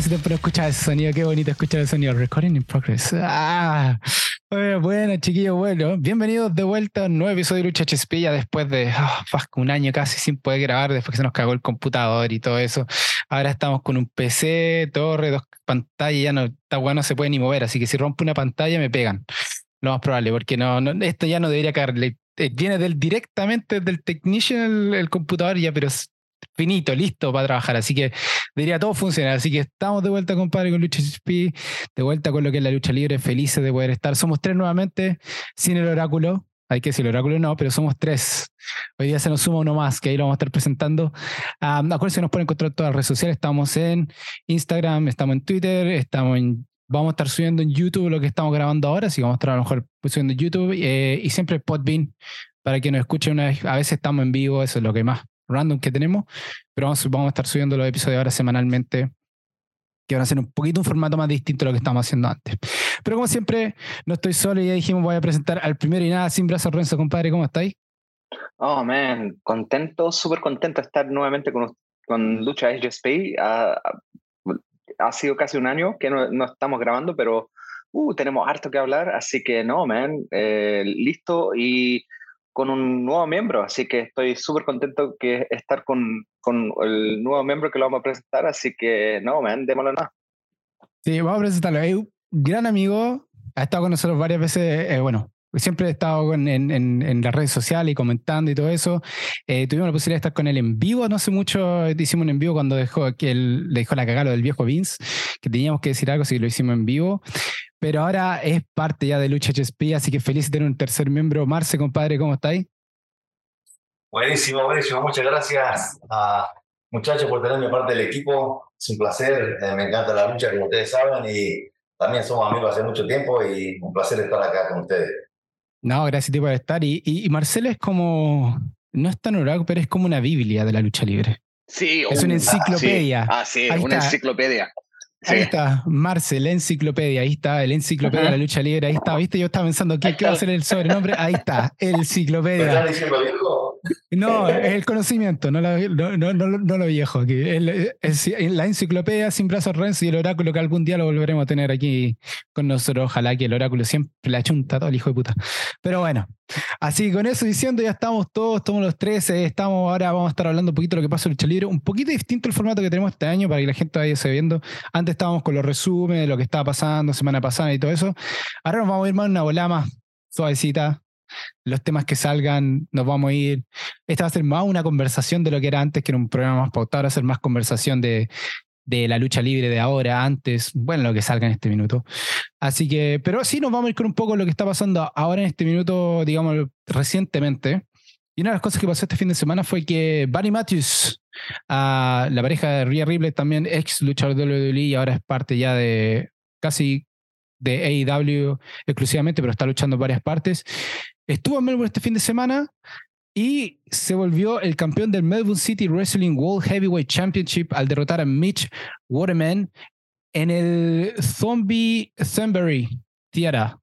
Voy a siempre escuchar ese sonido, qué bonito escuchar el sonido. Recording in progress. Ah, bueno, chiquillos, bueno, bienvenidos de vuelta a un nuevo episodio de Lucha Chespilla después de oh, un año casi sin poder grabar, después que se nos cagó el computador y todo eso. Ahora estamos con un PC, torre, dos pantallas, ya no, está bueno, no se puede ni mover, así que si rompo una pantalla me pegan. Lo más probable, porque no, esto ya no debería caer. Eh, viene del, directamente del technician el, computador ya, pero finito, listo para trabajar. Así que diría todo funciona. Así que estamos de vuelta, compadre, con Lucha HP, de vuelta con lo que es la lucha libre, felices de poder estar. Somos tres nuevamente, sin el oráculo. Hay que decir el oráculo no, pero somos tres. Hoy día se nos suma uno más, que ahí lo vamos a estar presentando. Acuérdense, nos pueden encontrar en todas las redes sociales. Estamos en Instagram, estamos en Twitter, estamos vamos a estar subiendo en YouTube lo que estamos grabando ahora, así que vamos a estar a lo mejor subiendo en YouTube eh, y siempre Podbean para que nos escuchen una vez. A veces estamos en vivo, eso es lo que más random que tenemos, pero vamos, vamos a estar subiendo los episodios ahora semanalmente que van a ser un poquito un formato más distinto a lo que estamos haciendo antes. Pero como siempre, no estoy solo y ya dijimos voy a presentar al primero y nada sin brazos, Renzo, compadre, ¿cómo estáis? Oh, man, contento, súper contento de estar nuevamente con, con Lucha HSP. Uh, ha sido casi un año que no, no estamos grabando, pero uh, tenemos harto que hablar, así que no, man, eh, listo y con un nuevo miembro, así que estoy súper contento que estar con, con el nuevo miembro que lo vamos a presentar, así que no, man, démoslo nada. Sí, vamos a presentarlo. Es un gran amigo, ha estado con nosotros varias veces, eh, bueno, Siempre he estado en, en, en, las redes sociales y comentando y todo eso. Eh, tuvimos la posibilidad de estar con él en vivo, no hace mucho hicimos un en vivo cuando dejó que él le dejó la cagada del viejo Vince, que teníamos que decir algo, así que lo hicimos en vivo. Pero ahora es parte ya de Lucha HSP, así que feliz de tener un tercer miembro. Marce, compadre, ¿cómo estáis? Buenísimo, buenísimo. Muchas gracias a muchachos por tenerme parte del equipo. Es un placer, eh, me encanta la lucha, como ustedes saben, y también somos amigos hace mucho tiempo y un placer estar acá con ustedes. No, gracias por estar. Y, y, Marcelo es como, no es tan oráculo, pero es como una Biblia de la lucha libre. Sí, es una enciclopedia. Ah, sí, ah, una enciclopedia. Ahí está, Marcel, la enciclopedia, ahí está, el enciclopedia de la lucha libre, ahí está, viste, yo estaba pensando, ¿qué, ¿qué va a ser el sobrenombre? Ahí está, el enciclopedia. ¿Me estás diciendo viejo? No, es el conocimiento, no, lo viejo. Que la enciclopedia sin brazos Renzo y el oráculo que algún día lo volveremos a tener aquí con nosotros. Ojalá que el oráculo siempre la chunta todo el hijo de puta. Pero bueno, así con eso diciendo, ya estamos todos, estamos los tres. estamos ahora, vamos a estar hablando un poquito de lo que pasa en Lucha Libre. Un poquito distinto el formato que tenemos este año para que la gente vaya viendo. Antes estábamos con los resúmenes de lo que estaba pasando semana pasada y todo eso. Ahora nos vamos a ir más una bola más suavecita, los temas que salgan, nos vamos a ir. Esta va a ser más una conversación de lo que era antes, que era un programa más pautado, va a ser más conversación de, de la lucha libre de ahora, antes, bueno, lo que salga en este minuto. Así que, pero sí nos vamos a ir con un poco lo que está pasando ahora en este minuto, digamos, recientemente. Y una de las cosas que pasó este fin de semana fue que Barry Matthews, a la pareja de Rhea Ripley, también ex luchador de WWE y ahora es parte ya de casi de AEW exclusivamente, pero está luchando en varias partes. Estuvo en Melbourne este fin de semana y se volvió el campeón del Melbourne City Wrestling World Heavyweight Championship al derrotar a Mitch Waterman en el Zombie Thunbury Tiara.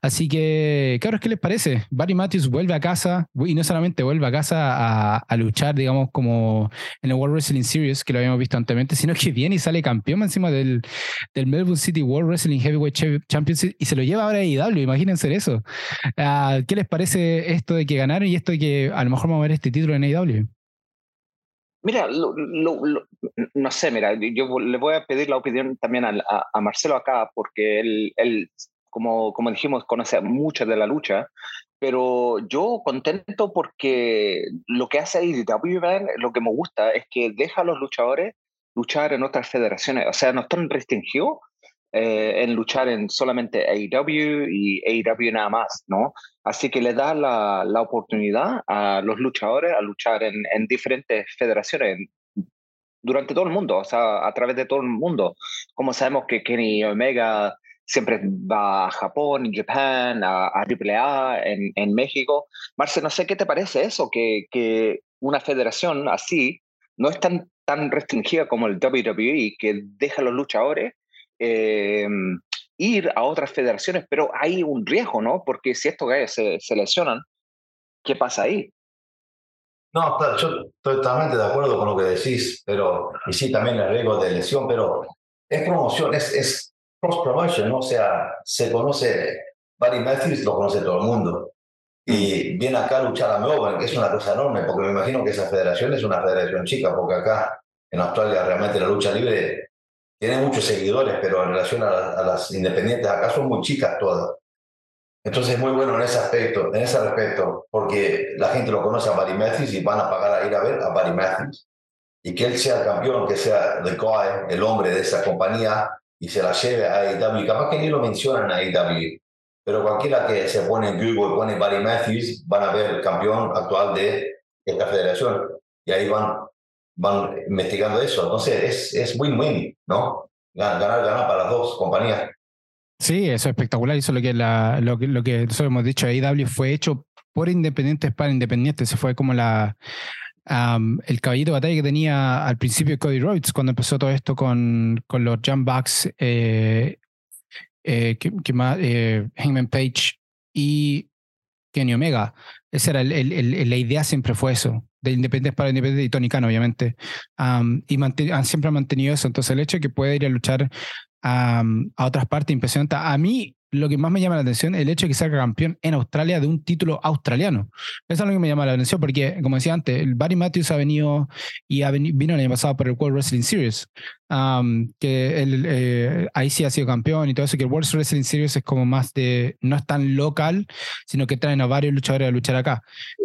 Así que, claro, ¿qué les parece? Barry Matthews vuelve a casa y no solamente vuelve a casa a, luchar, digamos, como en el World Wrestling Series, que lo habíamos visto anteriormente, sino que viene y sale campeón encima del, del Melbourne City World Wrestling Heavyweight Championship y se lo lleva ahora a IW, imagínense eso. Ah, ¿Qué les parece esto de que ganaron y esto de que a lo mejor vamos a ver este título en IW? Mira, no sé, mira, yo le voy a pedir la opinión también a, a, Marcelo acá, porque él, él como, como dijimos, conoce mucho de la lucha, pero yo contento porque lo que hace AEW, lo que me gusta es que deja a los luchadores luchar en otras federaciones, o sea, no están restringidos eh, en luchar en solamente AEW y AEW nada más, ¿no? Así que le da la, la oportunidad a los luchadores a luchar en, en diferentes federaciones, durante todo el mundo, o sea, a través de todo el mundo. Como sabemos que Kenny Omega siempre va a Japón, Japan, a, a AAA, en, en México. Marce, no sé qué te parece eso, que, que una federación así no es tan, tan restringida como el WWE, que deja a los luchadores eh, ir a otras federaciones, pero hay un riesgo, ¿no? Porque si estos gallos se, se lesionan, ¿qué pasa ahí? No, yo estoy totalmente de acuerdo con lo que decís, pero, y sí, también el riesgo de lesión, pero es promoción, es, es cross promotion, ¿no? o sea, se conoce, Barry Matthews lo conoce todo el mundo. Y viene acá a luchar a Melbourne, que es una cosa enorme, porque me imagino que esa federación es una federación chica, porque acá en Australia realmente la lucha libre tiene muchos seguidores, pero en relación a, las independientes acá son muy chicas todas. Entonces es muy bueno en ese aspecto, en ese respecto, porque la gente lo conoce a Barry Matthews y van a pagar a ir a ver a Barry Matthews. Y que él sea el campeón, que sea the guy, el hombre de esa compañía, y se la lleve a AEW. Capaz que ni lo mencionan a AEW, pero cualquiera que se pone en Google pone Barry Matthews, van a ver el campeón actual de esta federación. Y ahí van, van investigando eso. Entonces es, es win-win, ¿no? Ganar, ganar para las dos compañías. Sí, eso es espectacular. Eso es lo que, la, lo, lo que nosotros hemos dicho. AEW fue hecho por independientes para independientes. Se fue como la, el caballito de batalla que tenía al principio Cody Rhodes cuando empezó todo esto con, con los Jump eh, que, más, eh, Hangman Page y Kenny Omega. Esa era el, la idea, siempre fue eso, de independientes para independientes y Tony Khan, obviamente. y han siempre han mantenido eso. Entonces, el hecho de que pueda ir a luchar a otras partes impresionante. A mí, lo que más me llama la atención es el hecho de que salga campeón en Australia de un título australiano. Eso es lo que me llama la atención porque, como decía antes, el Barry Matthews ha venido y ha vino el año pasado por el World Wrestling Series, que él, eh, ahí sí ha sido campeón y todo eso, que el World Wrestling Series es como más de, no es tan local, sino que traen a varios luchadores a luchar acá.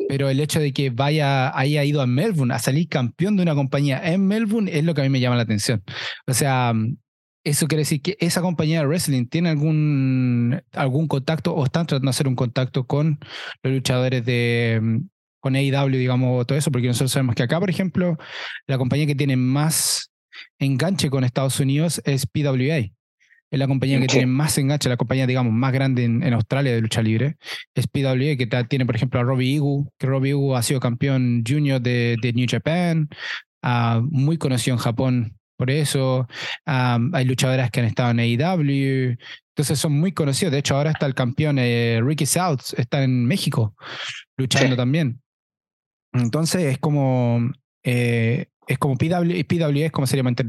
Pero el hecho de que vaya, haya ido a Melbourne a salir campeón de una compañía en Melbourne es lo que a mí me llama la atención. O sea, eso quiere decir que esa compañía de wrestling tiene algún, algún contacto o están tratando de hacer un contacto con los luchadores de mm, con AEW, digamos, todo eso, porque nosotros sabemos que acá, por ejemplo, la compañía que tiene más enganche con Estados Unidos es PWA. Es la compañía que tiene más enganche, la compañía, digamos, más grande en, Australia de lucha libre. Es PWA, que tiene, por ejemplo, a Robbie Igu, que Robbie Igu ha sido campeón junior de, de New Japan, uh, muy conocido en Japón por eso. hay luchadoras que han estado en AEW. Entonces son muy conocidos. De hecho, ahora está el campeón eh, Ricky South, está en México luchando también. Entonces es como. Eh, es como PW, PW es como seriamente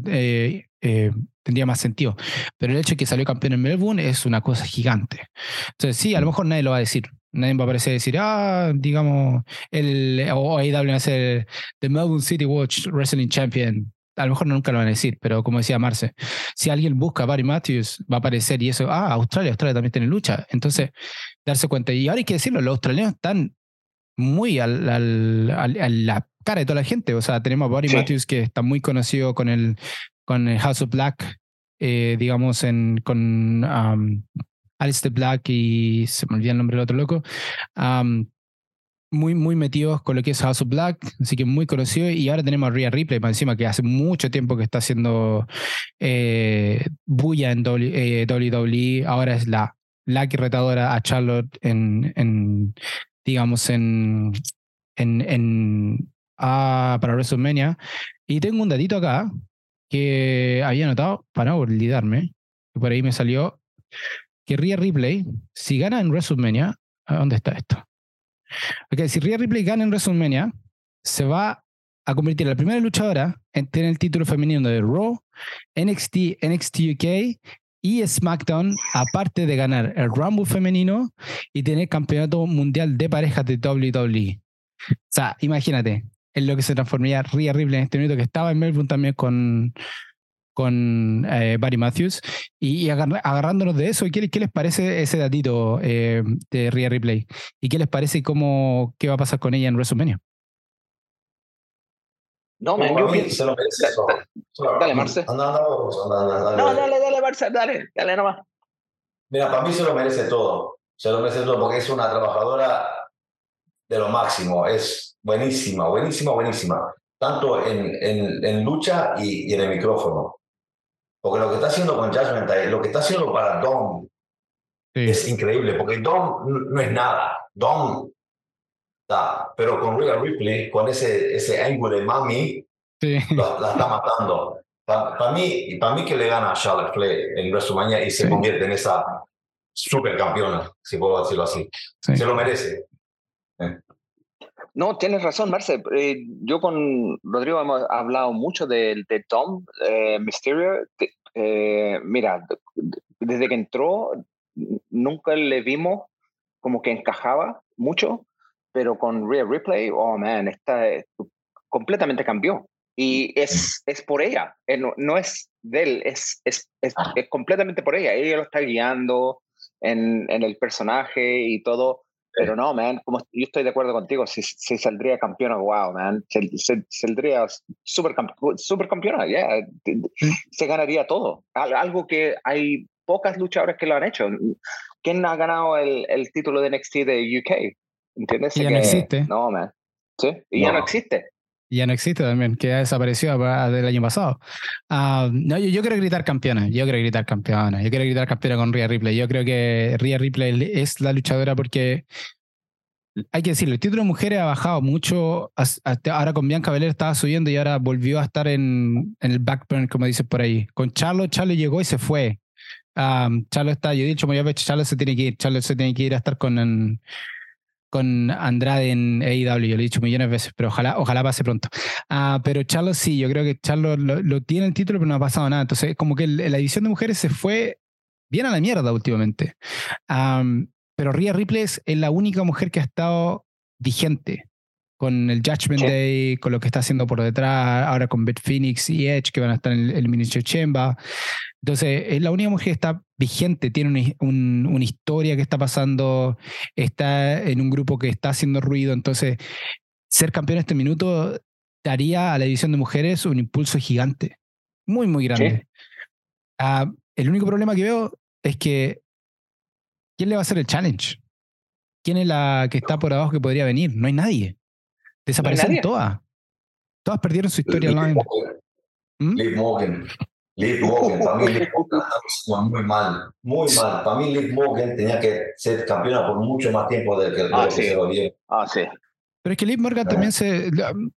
eh, tendría más sentido. Pero el hecho de que salió campeón en Melbourne es una cosa gigante. Entonces, sí, a lo mejor nadie lo va a decir. Nadie va a aparecer a decir, ah, digamos, el, o AEW va a ser The Melbourne City Watch Wrestling Champion a lo mejor nunca lo van a decir, pero como decía Marce, si alguien busca a Barry Matthews, va a aparecer y eso, ah, Australia, Australia también tiene lucha. Entonces, darse cuenta. Y ahora hay que decirlo, los australianos están muy al, al, a la cara de toda la gente. O sea, tenemos a Barry Matthews que está muy conocido con el, con el House of Black, eh, digamos, en, con um, Alistair Black y se me olvida el nombre del otro loco. Um, muy, muy metidos con lo que es House of Black, así que muy conocido. Y ahora tenemos a Rhea Ripley para encima, que hace mucho tiempo que está haciendo eh, bulla en WWE. Ahora es la, la retadora a Charlotte en, en digamos, en, en, en ah, para WrestleMania. Y tengo un datito acá que había notado para no olvidarme, que por ahí me salió que Rhea Ripley, si gana en WrestleMania, ¿dónde está esto? Ok, si Rhea Ripley gana en WrestleMania, se va a convertir en la primera luchadora en tener el título femenino de Raw, NXT, NXT UK y SmackDown, aparte de ganar el Rumble femenino y tener campeonato mundial de parejas de WWE. O sea, imagínate, en lo que se transformaría Rhea Ripley en este minuto que estaba en Melbourne también con, con eh, Barry Matthews. Y, agarrándonos de eso, ¿qué, ¿qué, les parece ese datito eh, de Rhea Replay? ¿Y qué les parece cómo, qué va a pasar con ella en WrestleMania? No, man, yo se lo merece Dale, Marce. No, dale, dale, Marce, dale, dale nomás. Mira, para mí se lo merece todo. Se lo merece todo porque es una trabajadora de lo máximo. Es buenísima, buenísima, buenísima. Tanto en, en, en lucha y, y, en el micrófono. Porque lo que está haciendo con Judgment lo que está haciendo para Dom es increíble, porque Dom no es nada. Dom está, pero con Rhea Ripley, con ese, ese ángulo de mami, la, está matando. Para mí, para mí que le gana a Charlotte Flair en WrestleMania y se convierte en esa supercampeona, si puedo decirlo así. Se lo merece. Eh. No, tienes razón, Marce. Eh, yo con Rodrigo hemos hablado mucho de, Tom eh, Mysterio. eh, mira, desde que entró, nunca le vimos como que encajaba mucho, pero con Real Replay, oh man, está completamente cambió. Y es, es por ella, eh, no, no es de él, es, es, es, es, completamente por ella. Ella lo está guiando en, en el personaje y todo. Pero no, man, como yo estoy de acuerdo contigo, si, si saldría campeona, wow, man, saldría super, super campeona, ya, se ganaría todo. Algo que hay pocas luchadoras que lo han hecho. ¿Quién ha ganado el, el título de NXT de UK? ¿Entiendes? Y ya no existe. No, man. Sí, y ya no existe. Ya no existe también, que ha desaparecido del año pasado. Uh, no, yo, yo, quiero gritar campeona, yo quiero gritar campeona, yo quiero gritar campeona con Rhea Ripley. Yo creo que Rhea Ripley es la luchadora porque hay que decirlo, el título de mujeres ha bajado mucho. Hasta ahora con Bianca Belair estaba subiendo y ahora volvió a estar en, en el backburn, como dices por ahí. Con Charlo, Charlo llegó y se fue. Um, Charlo está, yo he dicho, ya Charlo se tiene que ir, Charlo se tiene que ir a estar con, con Andrade en AEW, yo lo he dicho millones de veces, pero ojalá, ojalá pase pronto. Uh, pero Charlo sí, yo creo que Charlo lo, lo, tiene el título, pero no ha pasado nada. Entonces, como que la división de mujeres se fue bien a la mierda últimamente. Um, pero Rhea Ripley es la única mujer que ha estado vigente con el Judgment Day, con lo que está haciendo por detrás, ahora con Beth Phoenix y Edge, que van a estar en el, el Chamber. Entonces, es la única mujer que está vigente, tiene un, un, una historia que está pasando, está en un grupo que está haciendo ruido. Entonces, ser campeón este minuto daría a la división de mujeres un impulso gigante, muy, muy grande. Uh, el único problema que veo es que, ¿quién le va a hacer el challenge? ¿Quién es la que está por abajo que podría venir? No hay nadie. Desaparecieron ¿No todas. Todas perdieron su historia Liv ¿Mm? Liv Morgan. Liv Morgan, para mí Liv Morgan muy mal, muy mal. Para mí Liv Morgan tenía que ser campeona por mucho más tiempo del que, ah, sí. que se lo dio. Ah, sí. Pero es que Liv Morgan también se.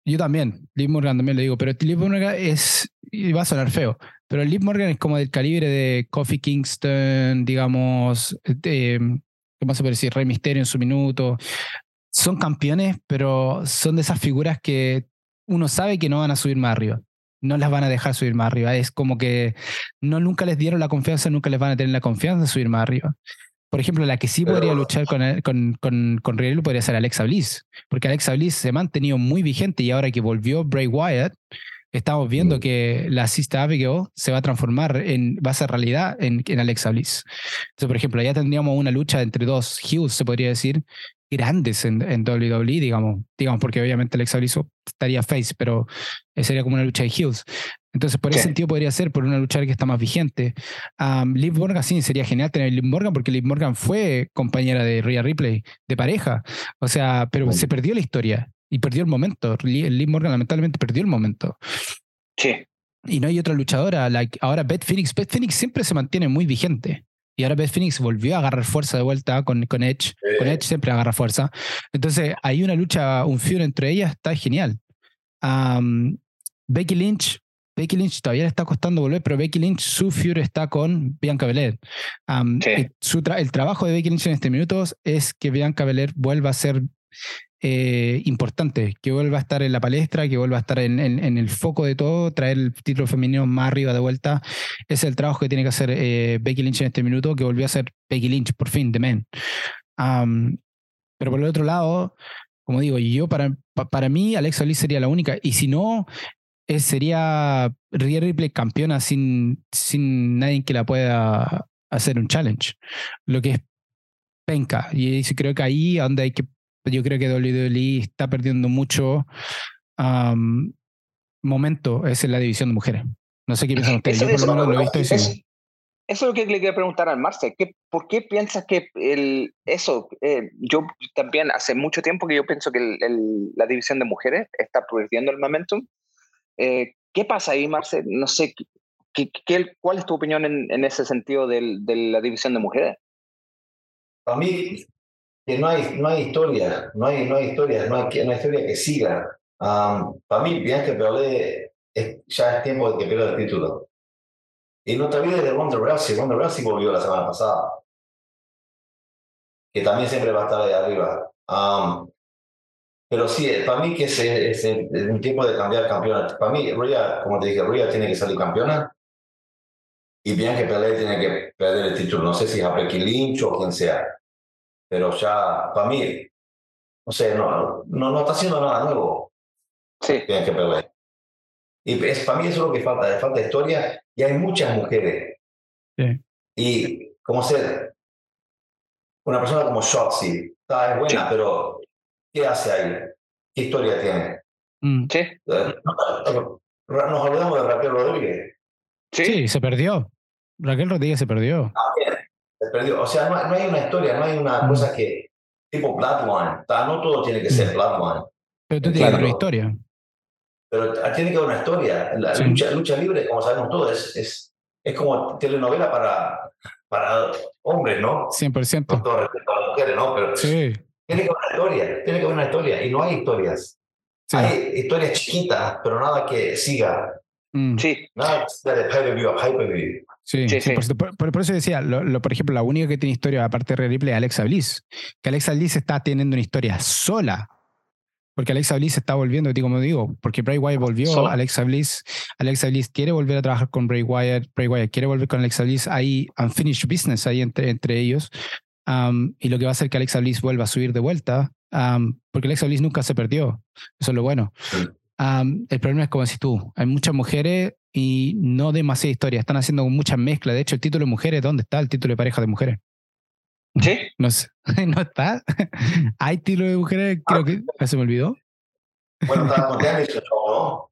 Yo también, Liv Morgan también le digo, pero Liv Morgan es. Y va a sonar feo, pero Liv Morgan es como del calibre de Kofi Kingston, digamos. De, ¿Cómo se puede decir? Rey Misterio en su minuto son campeones, pero son de esas figuras que uno sabe que no van a subir más arriba. No las van a dejar subir más arriba. Es como que no nunca les dieron la confianza, nunca les van a tener la confianza de subir más arriba. Por ejemplo, la que sí podría luchar con, con, con, con Riel podría ser Alexa Bliss, porque Alexa Bliss se ha mantenido muy vigente y ahora que volvió Bray Wyatt, estamos viendo mm. que la Sista Abigail se va a transformar en, va a ser realidad en, en Alexa Bliss. Entonces, por ejemplo, ya tendríamos una lucha entre dos Hughes, se podría decir, grandes en, en WWE, digamos, digamos, porque obviamente Alexa Bliss estaría face, pero sería como una lucha de heels. Entonces, por ese sentido podría ser por una lucha que está más vigente. Um, Liv Morgan, sí, sería genial tener a Liv Morgan, porque Liv Morgan fue compañera de Rhea Ripley, de pareja. O sea, pero se perdió la historia y perdió el momento. Liv Morgan lamentablemente perdió el momento. Sí. Y no hay otra luchadora. Like, ahora Beth Phoenix. Beth Phoenix siempre se mantiene muy vigente. Y ahora Beth Phoenix volvió a agarrar fuerza de vuelta con, con Edge. Con Edge siempre agarra fuerza. Entonces, hay una lucha, un feud entre ellas, está genial. Um, Becky Lynch, Becky Lynch todavía le está costando volver, pero Becky Lynch, su feud está con Bianca Belair. Um, sí. su tra el trabajo de Becky Lynch en este minuto es que Bianca Belair vuelva a ser eh, importante, que vuelva a estar en la palestra, que vuelva a estar en, en, en, el foco de todo, traer el título femenino más arriba de vuelta. Ese es el trabajo que tiene que hacer eh, Becky Lynch en este minuto, que volvió a ser Becky Lynch, por fin, de Men. Um, pero por el otro lado, como digo, yo para, para mí Alexa Bliss sería la única, y si no, es, sería Rhea Ripley campeona sin, sin nadie que la pueda hacer un challenge, lo que es penca. Y creo que ahí donde hay que yo creo que WWE está perdiendo mucho um, momento, es en la división de mujeres. No sé qué piensan ustedes. Yo por lo menos lo he visto eso, eso es lo que le quería preguntar al Marce. ¿Qué, ¿Por qué piensas que el, eso? Eh, yo también hace mucho tiempo que yo pienso que el, el, la división de mujeres está perdiendo el momentum. Eh, ¿Qué pasa ahí, Marce? No sé, ¿qué, qué, ¿cuál es tu opinión en, en ese sentido del, de la división de mujeres? Para mí, que no hay, no hay historia, no hay, no hay historia, no hay, no hay historia que siga. Para mí, bien que Pelé ya es tiempo de que pierda el título. Y no te olvides de Ronda Rousey. Ronda Rousey volvió la semana pasada. Que también siempre va a estar ahí arriba. Pero sí, para mí que es, es, es, un tiempo de cambiar campeona. Para mí, Rhea, como te dije, Rhea tiene que salir campeona. y bien que Pelé tiene que perder el título. No sé si es a Becky Lynch o quien sea, pero ya, para mí, no sé, no, no, no está haciendo nada nuevo. Sí. Bien que Pelé. Y es, para mí eso es lo que falta, falta historia y hay muchas mujeres. Sí. Y como ser una persona como Shotzi, está es buena, pero ¿qué hace ahí? ¿Qué historia tiene? Mm. Sí. Eh, Nos olvidamos de Raquel Rodríguez. Sí. Sí, se perdió. Raquel Rodríguez se perdió. También se perdió. O sea, no, hay- no hay una historia, no hay una Mm. cosa que tipo Bloodline. Está- No todo tiene que ser Bloodline, Pero tú Claro. tienes una historia. pero tiene que haber una historia. La Sí. lucha, lucha libre, como sabemos todos, es, es, es como telenovela para, para hombres, ¿no? Con 100%. todo respeto a las mujeres, ¿no? Pero Sí. tiene que haber una historia, tiene que haber una historia. Y no hay historias. sí. Hay historias chiquitas, pero nada que siga. Mm. Sí. Nada que siga de pay-per-view a pay-per-view. Sí, Sí, sí. 100%. Por, por- por eso decía, lo, lo- por ejemplo, la única que tiene historia aparte de Rhea Ripley es Alexa Bliss. Que Alexa Bliss está teniendo una historia sola. Porque Alexa Bliss está volviendo, como digo, porque Bray Wyatt volvió, Sola. Alexa Bliss, Alexa Bliss quiere volver a trabajar con Bray Wyatt, Bray Wyatt quiere volver con Alexa Bliss, hay unfinished business ahí entre, entre ellos. Um, y lo que va a hacer que Alexa Bliss vuelva a subir de vuelta, um, porque Alexa Bliss nunca se perdió. Eso es lo bueno. Um, el problema es como decís tú, hay muchas mujeres y no demasiada historia, están haciendo muchas mezclas. De hecho, el título de mujeres, ¿dónde está el título de pareja de mujeres? Sí. No sé, no está. hay título de mujeres, creo que ah, se me olvidó. Bueno, estaba con Damage Control, ¿no?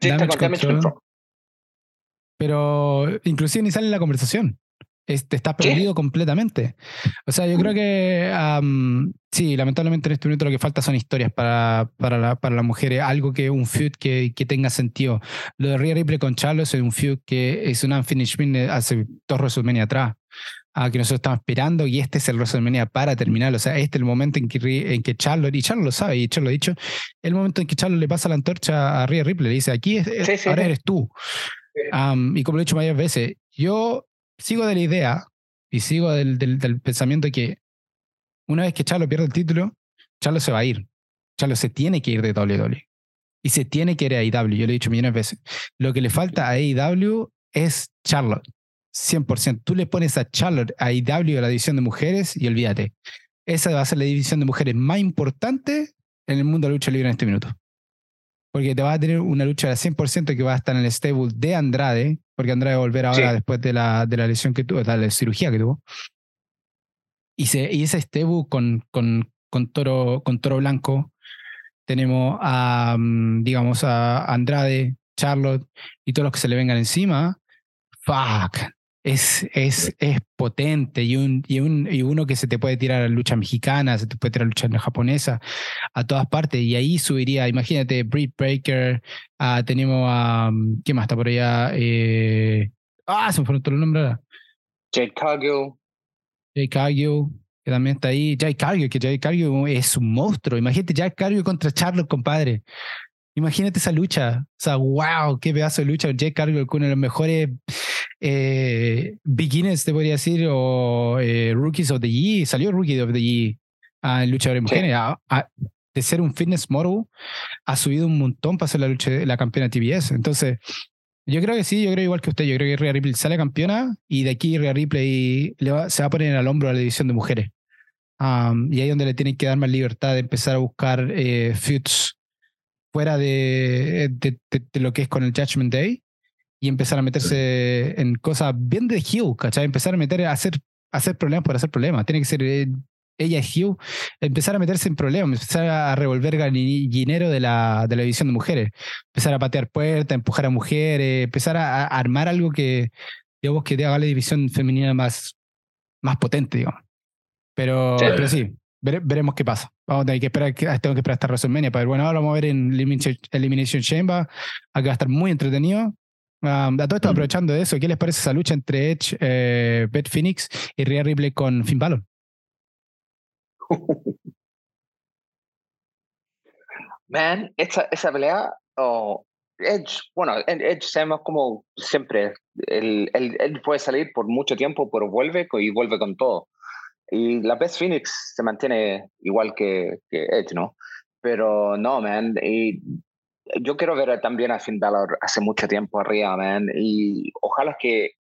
Sí, está con Damage. Control. pero inclusive ni sale en la conversación. Este, está perdido completamente. O sea, yo creo que am, sí, lamentablemente en este momento lo que falta son historias para, para, la- para las mujeres, algo que un feud que, que tenga sentido. Lo de Rhea Ripley con Charlos es un feud que es un unfinished business hace dos WrestleMania atrás. ah, que nosotros estamos esperando y este es el WrestleMania para terminar. O sea, este es el momento en que, en que Charlotte, y Charlotte lo sabe, y Charlotte lo ha dicho, el momento en que Charlotte le pasa la antorcha a Rhea Ripley, le dice, aquí es, Sí, sí, ahora sí. eres tú. Am, y como lo he dicho varias veces, yo sigo de la idea y sigo del, pensamiento que una vez que Charlo pierde el título, Charlo se va a ir. Charlo se tiene que ir de WWE. Y se tiene que ir a AEW. Yo lo he dicho millones de veces. Lo que le falta a AEW es Charlotte. 100%. Tú le pones a Charlotte a AEW a la división de mujeres y olvídate. Esa va a ser la división de mujeres más importante en el mundo de la lucha libre en este minuto. Porque te vas a tener una lucha al 100% que va a estar en el stable de Andrade, porque Andrade va a volver ahora Sí. después de la, de la lesión que tuvo, de la cirugía que tuvo. Y, se, y ese stable con, con, con, toro, con Toro Blanco, tenemos a, mm, digamos, a Andrade, Charlotte y todos los que se le vengan encima. Fuck. Es, es, es potente y, un, y, un, y uno que se te puede tirar a lucha mexicana, se te puede tirar a lucha japonesa, a todas partes. Y ahí subiría, imagínate, Britt Breaker, ah, tenemos a. mm, ¿Qué más está por allá? Eh, ah, se me fueron todos los nombres ahora. Jade Cargill. Jay Cargill, que también está ahí. Jay Cargill, que Jay Cargill es un monstruo. Imagínate Jay Cargill contra Charlotte, compadre. Imagínate esa lucha. O sea, wow, qué pedazo de lucha. Jay Cargill, uno de los mejores eh, beginners, te podría decir, o eh, rookies of the year. Salió rookie of the year ah, en lucha de mujeres. A- a- de ser un fitness model, ha subido un montón para ser la lucha la campeona TBS. Entonces, yo creo que sí, yo creo igual que usted. Yo creo que Rhea Ripley sale campeona y de aquí Rhea Ripley le va- se va a poner al hombro a la división de mujeres. Um, y ahí es donde le tienen que dar más libertad de empezar a buscar eh, feuds fuera de, de, de- de lo que es con el Judgment Day y empezar a meterse en cosas bien de heel, ¿cachai? Empezar a meter, a hacer, a hacer problemas por hacer problemas. Tiene que ser eh, ella es heel, empezar a meterse en problemas, empezar a revolver gallinero de la, de la división de mujeres, empezar a patear puertas, empujar a mujeres, empezar a, a armar algo que, digamos, que te haga la división femenina más, más potente, digamos. Pero Sí. pero sí vere- veremos qué pasa. Vamos a tener que esperar, que, tengo que esperar hasta WrestleMania para ver. Bueno, ahora vamos a ver en Elimination, Chamber, aquí va a estar muy entretenido. Um, a todo esto, Mm. aprovechando de eso, ¿qué les parece esa lucha entre Edge, eh, Beth Phoenix y Rhea Ripley con Finn Balor? Man, esa, esa pelea, oh, Edge, bueno, Ed- Edge sabemos como siempre, él, él, él puede salir por mucho tiempo, pero vuelve y vuelve con todo. Y la Beth Phoenix se mantiene igual que, que Edge, ¿no? Pero no, man, y yo quiero ver también a Finn Balor hace mucho tiempo arriba, man, y ojalá que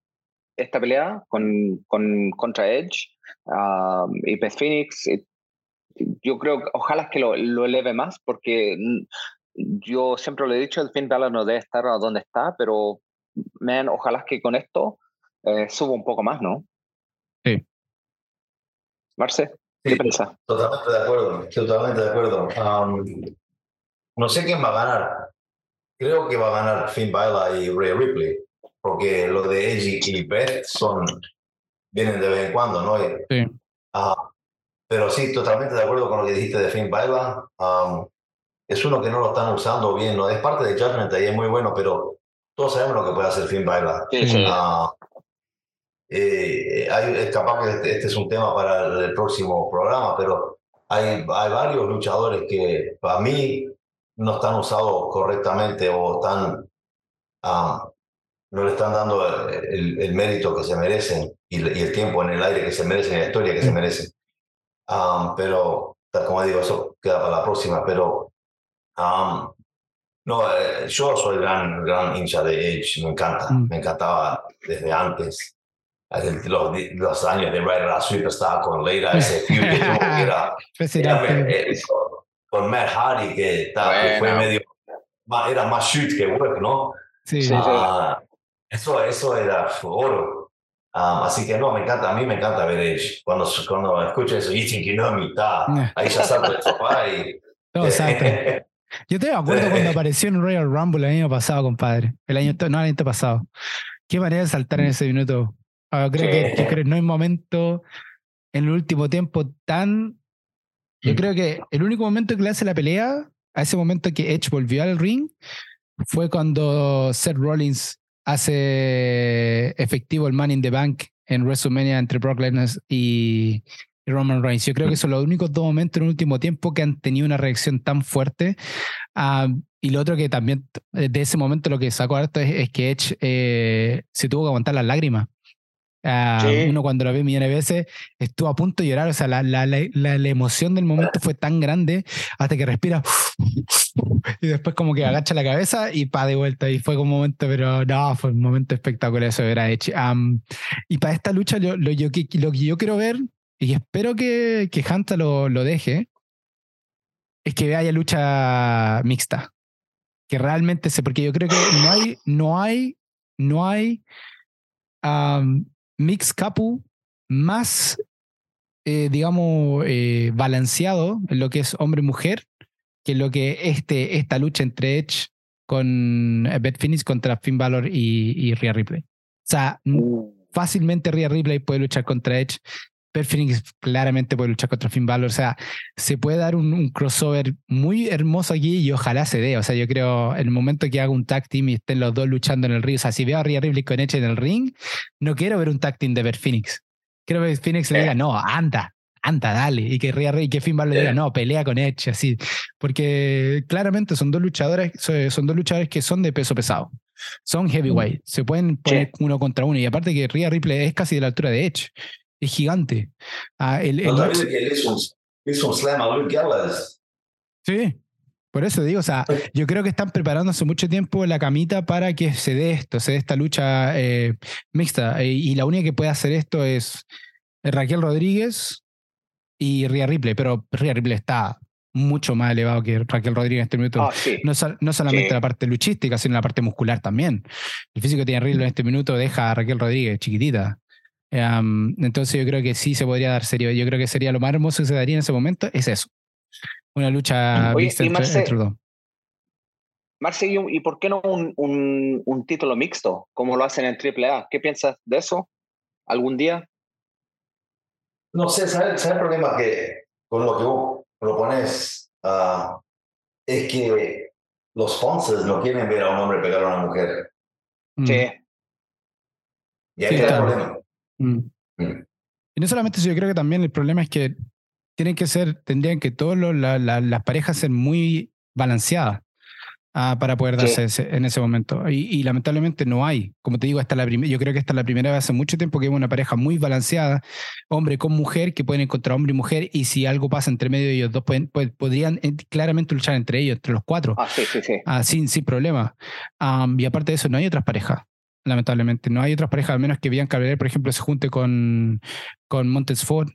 esta pelea con, con contra Edge um, y Beth Phoenix, yo creo que ojalá que lo, lo, eleve más, porque yo siempre lo he dicho, el Finn Balor no debe estar a donde está, pero man, ojalá que con esto eh, suba un poco más, ¿no? Sí. Marce, ¿qué piensas? Totalmente de acuerdo, totalmente de acuerdo. Um, no sé quién va a ganar. Creo que va a ganar Finn Balor y Ray Ripley, porque lo de Edge y Beth son, vienen de vez en cuando, ¿no? Sí. Uh, pero sí, totalmente de acuerdo con lo que dijiste de Finn Balor. Um, es uno que no lo están usando bien, ¿no? Es parte de Judgment y es muy bueno, pero todos sabemos lo que puede hacer Finn Balor. Sí, sí. Uh, eh, hay, es capaz que este, este, es un tema para el, próximo programa, pero hay, hay varios luchadores que para mí no están usados correctamente o están, um, no le están dando el, el, mérito que se merecen y, y, el tiempo en el aire que se merecen y la historia que se merecen. Um, pero, como digo, eso queda para la próxima, pero um, no, eh, yo soy gran, gran hincha de Edge, me encanta, mm. me encantaba desde antes los, los años de Red Superstar con Leira, ese feud que era, era, con Matt Hardy, que, está, bueno. que fue medio, era más shoot que work, ¿no? Sí, sí. Uh, eso, eso era oro. Um, así que no, me encanta, a mí me encanta ver Edge. Cuando, cuando escucho eso, Eating Kinomi, está, ahí ya salto el sofá y... No, Yo te acuerdo cuando apareció en Royal Rumble el año pasado, compadre. El año, no, el año pasado. Qué manera de saltar en ese minuto. Ah, creo que, que no hay momento en el último tiempo tan. Yo creo que el único momento que le hace la pelea, a ese momento que Edge volvió al ring, fue cuando Seth Rollins hace efectivo el Man in the Bank en WrestleMania entre Brock Lesnar y, Roman Reigns. Yo creo que son los únicos dos momentos en el último tiempo que han tenido una reacción tan fuerte. Uh, y lo otro que también de ese momento lo que sacó harto es, es que Edge eh, se tuvo que aguantar las lágrimas. Uh, sí. Uno cuando lo ve millones de veces estuvo a punto de llorar, o sea, la, la, la, la, emoción del momento fue tan grande hasta que respira y después como que agacha la cabeza y pa de vuelta y fue como un momento, pero no, fue un momento espectacular eso era hecho. Um, y para esta lucha lo, lo, yo, lo que yo quiero ver y espero que, que Hanta lo, lo deje es que haya lucha mixta, que realmente se, porque yo creo que no hay, no hay, no hay um, mix capu más, eh, digamos, eh, balanceado en lo que es hombre-mujer que lo que este, esta lucha entre Edge con eh, Beth Phoenix contra Finn Balor y, y Rhea Ripley. O sea, uh. fácilmente Rhea Ripley puede luchar contra Edge. Beth Phoenix claramente puede luchar contra Finn Balor. O sea, se puede dar un, un, crossover muy hermoso aquí y ojalá se dé. O sea, yo creo en el momento que haga un tag team y estén los dos luchando en el ring. O sea, si veo a Rhea Ripley con Edge en el ring, no quiero ver un tag team de Beth Phoenix. Quiero ver Phoenix le diga, no, anda, anda, dale. Y que Rhea y que Finn Balor le diga, no, pelea con Edge, así. Porque claramente son dos luchadores, son dos luchadores que son de peso pesado. Son heavyweight. Se pueden poner uno contra uno. Y aparte que Rhea Ripley es casi de la altura de Edge es gigante. Ah, el, el no, que él hizo un slam a Luke Gallows. Sí, por eso digo, o sea, yo creo que están preparando hace mucho tiempo la camita para que se dé esto, se dé esta lucha eh, mixta. Y, y, la única que puede hacer esto es Raquel Rodríguez y Rhea Ripley, pero Rhea Ripley está mucho más elevado que Raquel Rodríguez en este minuto. Ah, sí. no, no, solamente Sí. la parte luchística, sino la parte muscular también. El físico que tiene Ripley en este minuto deja a Raquel Rodríguez chiquitita. Um, entonces yo creo que sí se podría dar serio. Yo creo que sería lo más hermoso que se daría en ese momento, es eso. Una lucha Oye, vista y entre, Marce- entre los dos. Marce, ¿y, por qué no un, un, un título mixto, como lo hacen en AAA? ¿Qué piensas de eso? ¿Algún día? No sé, ¿sabes sabe el problema que con lo que vos propones? ah, es que los sponsors no quieren ver a un hombre pegar a una mujer. Mm, Sí. Y ahí Sí, está el claro. problema. Mm. Y no solamente eso, yo creo que también el problema es que tienen que ser, tendrían que todas las parejas ser muy balanceadas. ah, para poder darse ese- en ese momento. Y, y lamentablemente no hay. Como te digo, es la yo creo que esta es la primera vez hace mucho tiempo que vemos una pareja muy balanceada, hombre con mujer, que pueden encontrar hombre y mujer, y si algo pasa entre medio de ellos dos, pueden, pues, podrían eh, claramente luchar entre ellos, entre los cuatro. Ah, sí, sí, sí. Ah, sin, sin problema. Am, y aparte de eso, no hay otras parejas, lamentablemente. No hay otras parejas, al menos que Bianca Belair, por ejemplo, se junte con, con Montes Ford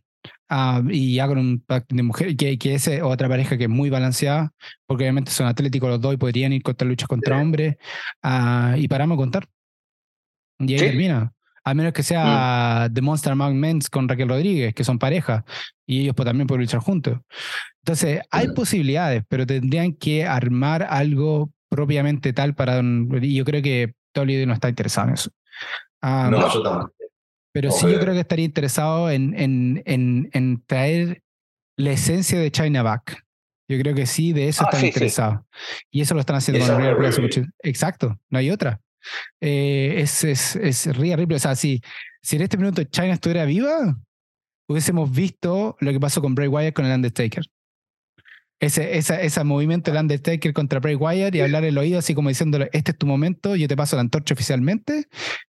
ah, y hagan un pack de mujer, que, que es otra pareja que es muy balanceada, porque obviamente son atléticos los dos y podrían ir contra luchas contra Sí. hombres. ah, y paramos a contar. Y ahí Sí. termina. A menos que sea The Monster Among Men con Raquel Rodríguez, que son pareja, y ellos pues, también pueden luchar juntos. Entonces, hay posibilidades, pero tendrían que armar algo propiamente tal para... Y yo creo que WWE no está interesado en eso. Ah, No, yo tampoco. pero sí yo creo. que estaría interesado en, en, en, en traer la esencia de China back. Yo creo que sí, de eso Ah, están sí, sí. interesados. Y eso lo están haciendo con Ripley. mucho. Exacto, no hay otra. Eh, es, es, es Rhea Ripley. O sea, si, si en este minuto China estuviera viva, hubiésemos visto lo que pasó con Bray Wyatt con el Undertaker. Ese, esa, ese movimiento del Undertaker contra Bray Wyatt y hablar el oído así como diciéndole, este es tu momento, yo te paso la antorcha oficialmente,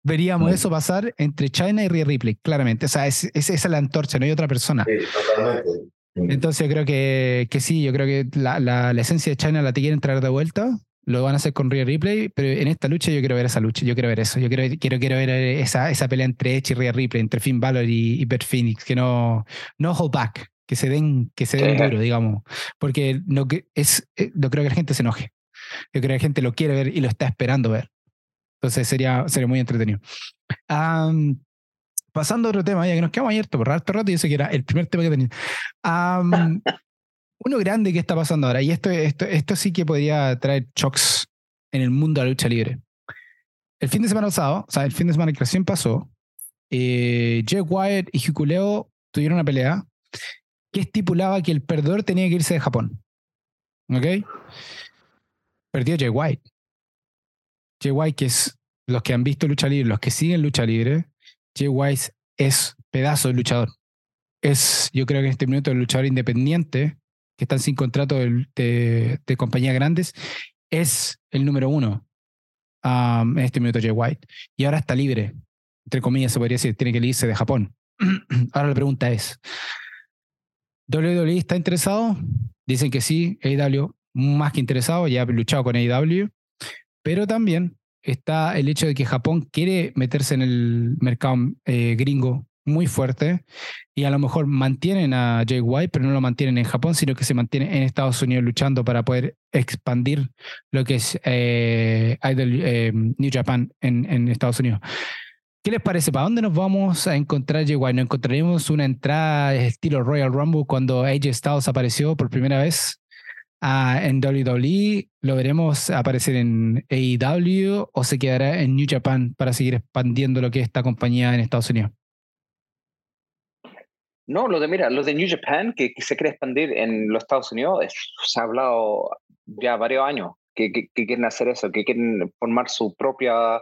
veríamos Mm. eso pasar entre China y Rhea Ripley, claramente. O sea, es, es- esa es la antorcha, no hay otra persona. Sí, totalmente. Entonces yo creo que, que sí, yo creo que la, la, la esencia de China la te quieren traer de vuelta, lo van a hacer con Rhea Ripley, pero en esta lucha yo quiero ver esa lucha, yo quiero ver eso, yo quiero, quiero, quiero ver esa, esa pelea entre Edge y Rhea Ripley, entre Finn Balor y, y Beth Phoenix, que no, no hold back, que se den, que se den Sí. duro, digamos, porque no, que es, eh, no creo que la gente se enoje, yo creo que la gente lo quiere ver y lo está esperando ver. Entonces sería, sería muy entretenido. Am, pasando a otro tema, ya que nos quedamos ayer por harto rato y eso que era el primer tema que tenía. Am, uno grande que está pasando ahora, y esto, esto, esto sí que podría traer shocks en el mundo de la lucha libre. El fin de semana pasado, o sea, el fin de semana que recién pasó, eh, Jay Wyatt y Hikuleo tuvieron una pelea que estipulaba que el perdedor tenía que irse de Japón. ¿Ok? Perdió Jay White. Jay White, que es los que han visto lucha libre, los que siguen lucha libre, Jay White es pedazo de luchador. Es, yo creo que en este minuto el luchador independiente, que están sin contrato de, compañías grandes, es el número uno um, en este minuto Jay White. Y ahora está libre, entre comillas se podría decir, tiene que irse de Japón. ahora la pregunta es, ¿WWE está interesado? Dicen que sí, AEW más que interesado, ya ha luchado con AEW, pero también está el hecho de que Japón quiere meterse en el mercado eh, gringo muy fuerte y a lo mejor mantienen a Jay White, pero no lo mantienen en Japón, sino que se mantienen en Estados Unidos luchando para poder expandir lo que es eh, Idol, eh, New Japan en, Estados Unidos. ¿Qué les parece? ¿Para dónde nos vamos a encontrar Jay White? ¿Nos encontraremos una entrada estilo Royal Rumble cuando AJ Styles apareció por primera vez? Uh, en WWE, ¿lo veremos aparecer en AEW o se quedará en New Japan para seguir expandiendo lo que es esta compañía en Estados Unidos? No, lo de, mira, lo de New Japan, que, se quiere expandir en los Estados Unidos, se ha hablado ya varios años que, que, quieren hacer eso, que quieren formar su propia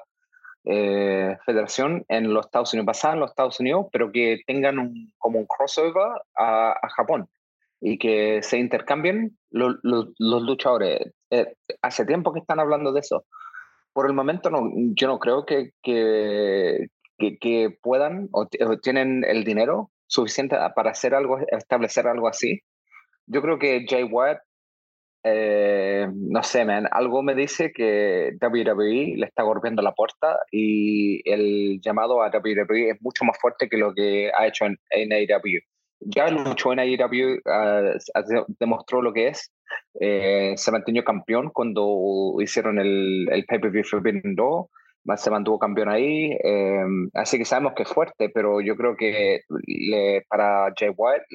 eh, federación en los Estados Unidos, basada en los Estados Unidos, pero que tengan un, como un crossover a, Japón y que se intercambien lo, lo, los luchadores. Eh, hace tiempo que están hablando de eso. Por el momento yo no creo que, que puedan o, o, tienen el dinero suficiente para hacer algo, establecer algo así. Yo creo que Jay White, eh, no sé, man, algo me dice que WWE le está golpeando la puerta y el llamado a WWE es mucho más fuerte que lo que ha hecho en, en AEW ya luchó en AEW, uh, demostró lo que es, eh, se mantuvo campeón cuando hicieron el, el pay-per-view Forbidden Door, se mantuvo campeón ahí, eh, así que sabemos que es fuerte, pero yo creo que para Jay White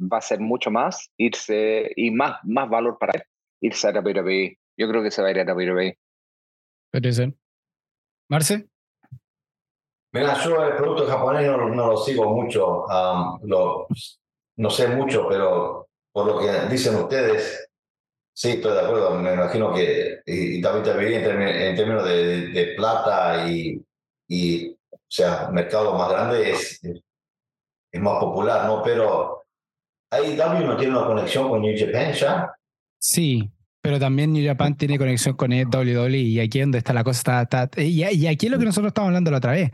va a ser mucho más irse y más, más valor para él irse a WWE. Yo creo que se va a ir a WWE. Puede ser. Marce. Mira, yo el producto japonés no, no lo sigo mucho, um, lo, no sé mucho, pero por lo que dicen ustedes, sí, estoy de acuerdo. Me imagino que y, y también en términos de, de, de, plata y, y, o sea, mercado más grande es, es más popular, ¿no? Pero AEW no tiene una conexión con New Japan ya. Sí, Pero también New Japan tiene conexión con WWE y aquí es donde está la cosa. Está, y, aquí es lo que nosotros estamos hablando la otra vez.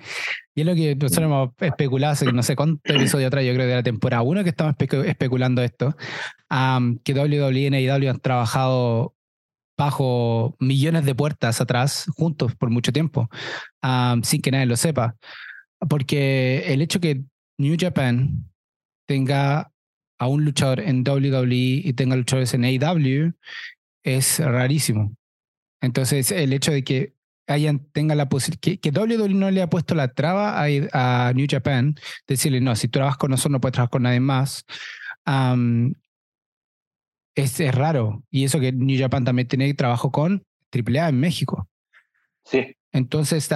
Y es lo que nosotros hemos especulado hace no sé cuánto episodio atrás, yo creo, de la temporada uno que estamos especulando esto, que WWE y AEW han trabajado bajo millones de puertas atrás, juntos por mucho tiempo, sin que nadie lo sepa. Porque el hecho que New Japan tenga a un luchador en WWE y tenga luchadores en AEW es rarísimo. Entonces, el hecho de que hayan, tenga la posibilidad, que, WWE no le ha puesto la traba a, New Japan, decirle, no, si tú trabajas con nosotros no puedes trabajar con nadie más, es, es, raro. Y eso que New Japan también tiene trabajo con AAA en México. Sí. Entonces,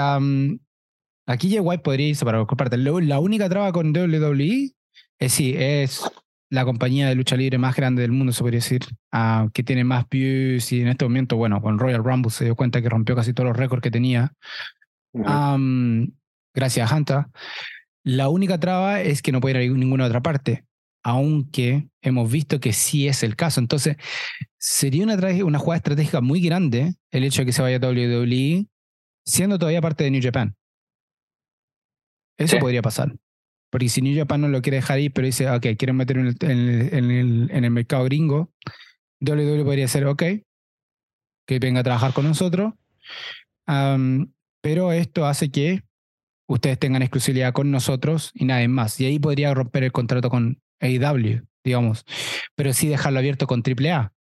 aquí Jay White podría irse para parte. La única traba con WWE es sí, es la compañía de lucha libre más grande del mundo, se podría decir, ah, que tiene más views y en este momento, bueno, con Royal Rumble se dio cuenta que rompió casi todos los récords que tenía. gracias a Hanta. La única traba es que no puede ir a ninguna otra parte, aunque hemos visto que sí es el caso. Entonces, sería una, una jugada estratégica muy grande el hecho de que se vaya a WWE siendo todavía parte de New Japan. Eso podría pasar. Porque si New Japan no lo quiere dejar ahí, pero dice, ok, quieren meter en el, en el, en el, mercado gringo, WWE podría ser, ok, que venga a trabajar con nosotros. pero esto hace que ustedes tengan exclusividad con nosotros y nadie más. Y ahí podría romper el contrato con AEW, digamos. Pero sí dejarlo abierto con AAA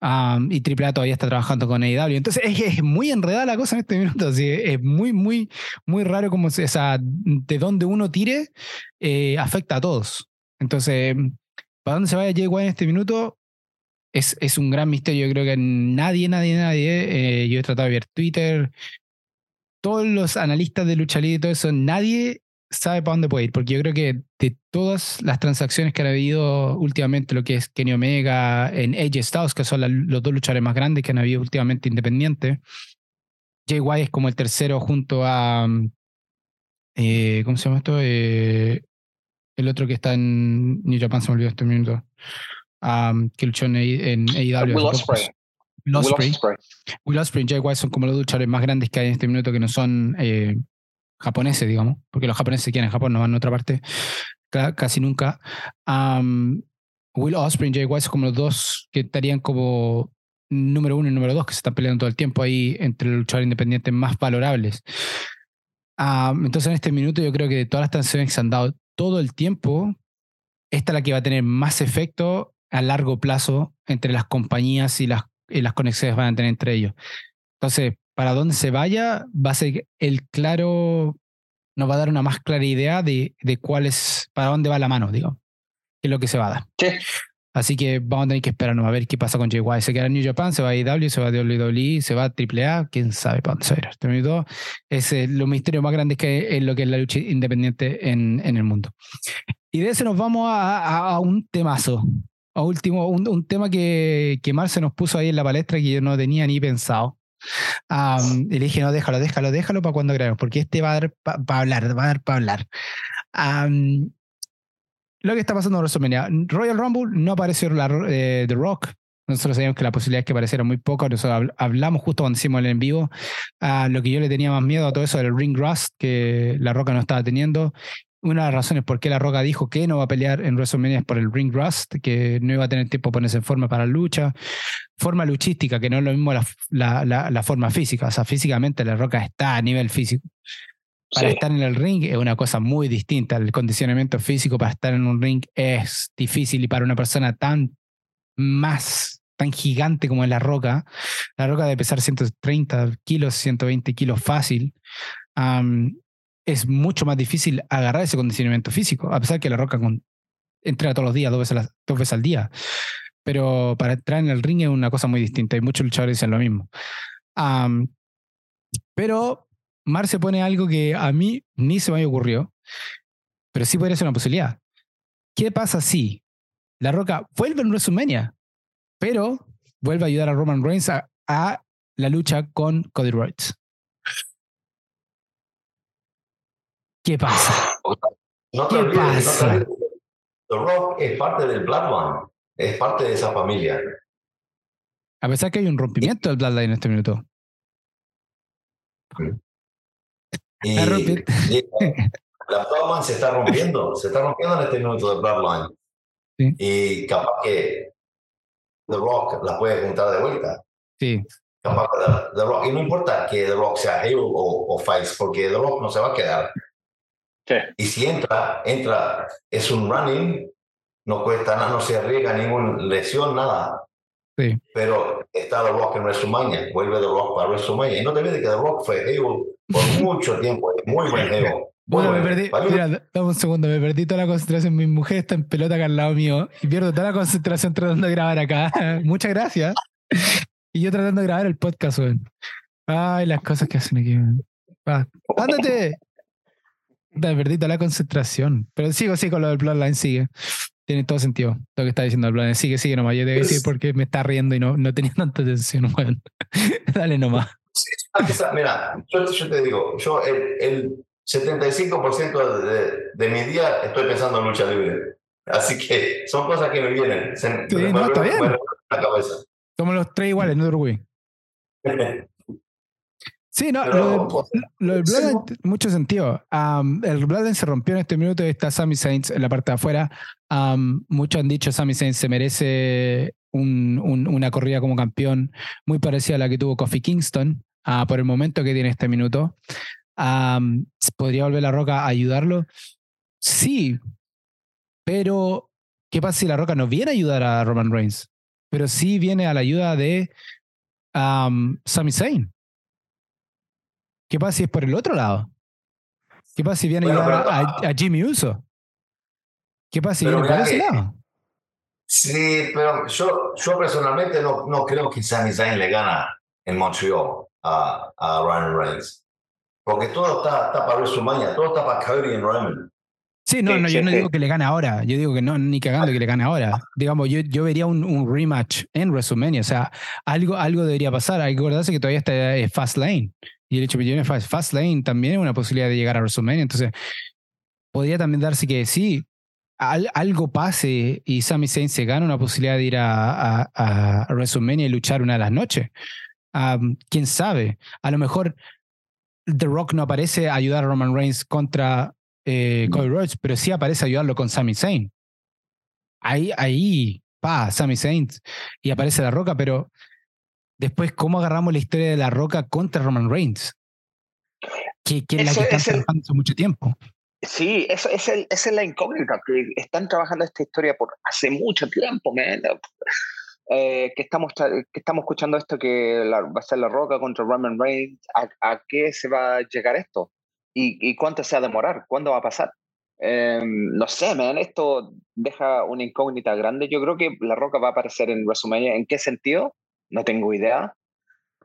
y AAA todavía está trabajando con AEW. Entonces es, muy enredada la cosa en este minuto. es muy, muy, muy raro como se, de donde uno tire eh, afecta a todos. Entonces, para dónde se vaya Jay White en este minuto es, es un gran misterio. Yo creo que nadie, nadie, nadie. Eh, yo he tratado de ver Twitter, todos los analistas de lucha libre y todo eso, nadie sabe para dónde puede ir, porque yo creo que de todas las transacciones que han habido últimamente, lo que es Kenny Omega en Edge Styles, que son los dos luchadores más grandes que han habido últimamente independientes, Jay White es como el tercero junto a. Eh, ¿Cómo se llama esto? Eh, el otro que está en New Japan, se me olvidó este minuto. que luchó en, en AEW. Will Ospreay. Will Ospreay. Will Ospreay y Jay White son como los luchadores más grandes que hay en este minuto que no son eh, japoneses, digamos, porque los japoneses se quieren en Japón, no van a otra parte casi nunca. Will Osprey y Jay White son como los dos que estarían como número uno y número dos, que se están peleando todo el tiempo ahí entre los luchadores independientes más valorables. entonces, en este minuto, yo creo que de todas las transiciones que se han dado todo el tiempo, esta es la que va a tener más efecto a largo plazo entre las compañías y las, y las conexiones van a tener entre ellos. Entonces, para dónde se vaya, va a ser el claro, nos va a dar una más clara idea de, de cuál es, para dónde va la mano, digo, qué es lo que se va a dar. Así que vamos a tener que esperarnos a ver qué pasa con JY. Se queda en New Japan, se va a IW, se va a WWE, se va a AAA, quién sabe para dónde se va a ir. es eh, lo misterio más grande que es lo que es la lucha independiente en, en el mundo. Y de ese nos vamos a, a, un temazo. A último, un, un tema que, que Marce nos puso ahí en la palestra que yo no tenía ni pensado y le dije, no, déjalo, déjalo, déjalo para cuando grabemos, porque este va a dar para hablar, va a dar para hablar. lo que está pasando en WrestleMania. Royal Rumble no apareció la, eh, The Rock. Nosotros sabíamos que la posibilidad es que apareciera muy poco. Nosotros hablamos justo cuando hicimos el en vivo. lo que yo le tenía más miedo a todo eso era el ring rust que la Roca no estaba teniendo una de las razones por qué La Roca dijo que no va a pelear en WrestleMania es por el ring rust, que no iba a tener tiempo para ponerse en forma para la lucha. Forma luchística, que no es lo mismo la, la, la, forma física. O sea, físicamente La Roca está a nivel físico. Para estar en el ring es una cosa muy distinta. El condicionamiento físico para estar en un ring es difícil y para una persona tan más, tan gigante como es La Roca, La Roca debe pesar 130 kilos, 120 kilos fácil es mucho más difícil agarrar ese condicionamiento físico, a pesar que la roca con, todos los días, dos veces, dos veces al día. Pero para entrar en el ring es una cosa muy distinta y muchos luchadores dicen lo mismo. pero Mar se pone algo que a mí ni se me ocurrió, pero sí podría ser una posibilidad. ¿Qué pasa si La Roca vuelve en WrestleMania, pero vuelve a ayudar a Roman Reigns a, a la lucha con Cody Rhodes? ¿Qué pasa? No ¿Qué pasa? The Rock es parte del Bloodline, es parte de esa familia. A pesar que hay un rompimiento del Bloodline en este minuto. Y, la Bloodline se está rompiendo, se está rompiendo en este minuto de Bloodline. Y capaz que The Rock la puede juntar de vuelta. Sí. Capaz que The, Rock, y no importa que The Rock sea heel o, o face, porque The Rock no se va a quedar. Sí. Y si entra, entra, es un running, no cuesta nada, no se arriesga ninguna lesión, nada. Sí. Pero está The Rock en WrestleMania, vuelve The Rock para WrestleMania. Y no te olvides que The Rock fue heel por mucho tiempo, muy buen heel. Bueno, me perdí, mira, dame un segundo, me perdí toda la concentración. Mi mujer está en pelota acá al lado mío y pierdo toda la concentración tratando de grabar acá. Muchas gracias. Y yo tratando de grabar el podcast, weón. Ay, las cosas que hacen aquí, ¡Ándate! Perdí toda la concentración. Pero sigo, sí, con lo del Bloodline, sigue. Tiene todo sentido lo que está diciendo el Bloodline. Sigue, sigue nomás. Yo debo decir porque me está riendo y no, no tenía tanta atención, weón. Dale nomás. Mira, yo, yo, te digo, yo el, el 75% de, de, mi día estoy pensando en lucha libre. Así que son cosas que me vienen. Se, sí, me, no, está bien. la cabeza. Somos los tres iguales, no Uruguay. Sí, no, Pero, lo, de, lo del Bloodline mucho sentido. Um, el Bloodline se rompió en este minuto y está Sami Sainz en la parte de afuera. Um, muchos han dicho Sami Sainz se merece un, un, una corrida como campeón muy parecida a la que tuvo Kofi Kingston uh, por el momento que tiene este minuto. Um, ¿Podría volver La Roca a ayudarlo? Sí, pero ¿qué pasa si La Roca no viene a ayudar a Roman Reigns? Pero sí viene a la ayuda de Sami Zayn. ¿Qué pasa si es por el otro lado? ¿Qué pasa si viene bueno, a ayudar a, a, Jimmy Uso? ¿Qué pasa si viene por ese lado? Sí, pero yo, yo personalmente no, no creo que Sami Zayn le gana en Montreal a, a Ryan Reigns. Porque todo está, está para WrestleMania, todo está para Cody y Roman. Sí, no, no, yo no digo que le gane ahora. Yo digo que no, ni cagando que le gane ahora. Digamos, yo, yo vería un, un rematch en WrestleMania. O sea, algo, algo debería pasar. Hay que acordarse que todavía está eh, Fast Lane. Y el hecho de que Fast, Fast Lane también es una posibilidad de llegar a WrestleMania. Entonces, podría también darse que sí, al, algo pase y Sami Zayn se gana una posibilidad de ir a, a, a WrestleMania y luchar una de las noches. Um, ¿Quién sabe? A lo mejor The Rock no aparece a ayudar a Roman Reigns contra eh, Cody Rhodes, pero sí aparece a ayudarlo con Sami Zayn. Ahí, ahí, pa, Sami Zayn. Y aparece La Roca, pero después, ¿cómo agarramos la historia de La Roca contra Roman Reigns? Que, que es la que están trabajando hace mucho tiempo. Sí, eso, es, el, esa es la incógnita, que están trabajando esta historia por hace mucho tiempo, man. Eh, que, estamos, que estamos escuchando esto que la, va a ser la roca contra Roman Reigns, ¿a, a qué se va a llegar esto? ¿Y, y cuánto se va a demorar? ¿Cuándo va a pasar? Eh, no sé, man, esto deja una incógnita grande. Yo creo que la roca va a aparecer en WrestleMania. ¿En qué sentido? No tengo idea.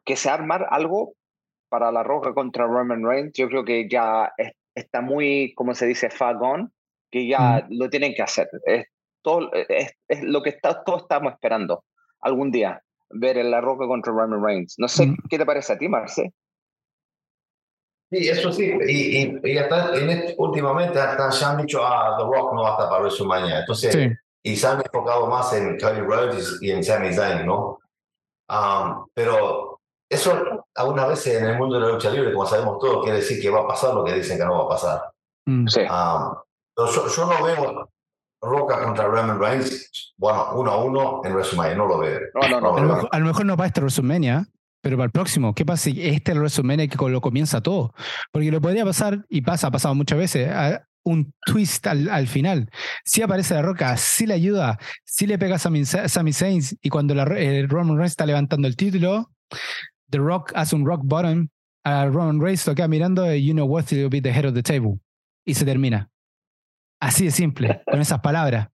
Que se armar algo para la roca contra Roman Reigns, yo creo que ya es, está muy, como se dice, fagón, que ya mm. lo tienen que hacer. Es, todo, es, es lo que está, todos estamos esperando algún día ver en La Roca contra Roman Reigns. No sé, mm. ¿qué te parece a ti, Marce? Sí, eso sí, y, y, y hasta en este, últimamente hasta se han dicho, ah, The Rock no va a estar para WrestleMania. Entonces, sí. y se han enfocado más en Cody Rhodes y en Sami Zayn, ¿no? Um, pero eso algunas veces en el mundo de la lucha libre, como sabemos todos, quiere decir que va a pasar lo que dicen que no va a pasar. Mm. Sí. Um, yo, yo no veo Roca contra Roman Reigns, bueno, uno a uno en WrestleMania, no lo veo. No, no, no. A, lo mejor, a lo mejor no para este WrestleMania, pero para el próximo. ¿Qué pasa si este es el WrestleMania que lo comienza todo? Porque lo podría pasar, y pasa, ha pasado muchas veces, un twist al, al final. Si aparece la roca, si le ayuda, si le pega a Sami, Sami Zayn, y cuando eh, Roman Reigns está levantando el título, The Rock hace un rock bottom a Roman Reigns, lo queda mirando, you know what, will be the head of the table. Y se termina. Así de simple, con esas palabras.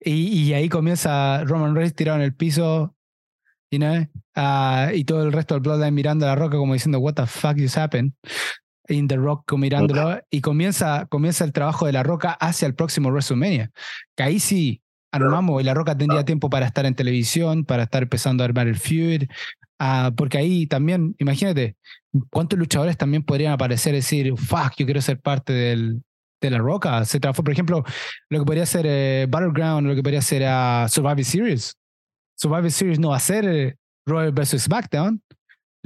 Y, y, ahí comienza Roman Reigns tirado en el piso, you know, uh, y todo el resto del Bloodline mirando a la roca como diciendo, what the fuck just happened? In the Rock mirándolo, y comienza, comienza el trabajo de la roca hacia el próximo WrestleMania. Que ahí sí armamos, y la roca tendría tiempo para estar en televisión, para estar empezando a armar el feud, uh, porque ahí también, imagínate, cuántos luchadores también podrían aparecer y decir, fuck, yo quiero ser parte del, de la roca. Se transformó, por ejemplo, lo que podría ser eh, Battleground, lo que podría ser uh, Survivor Series. Survivor Series no va a ser Raw versus SmackDown,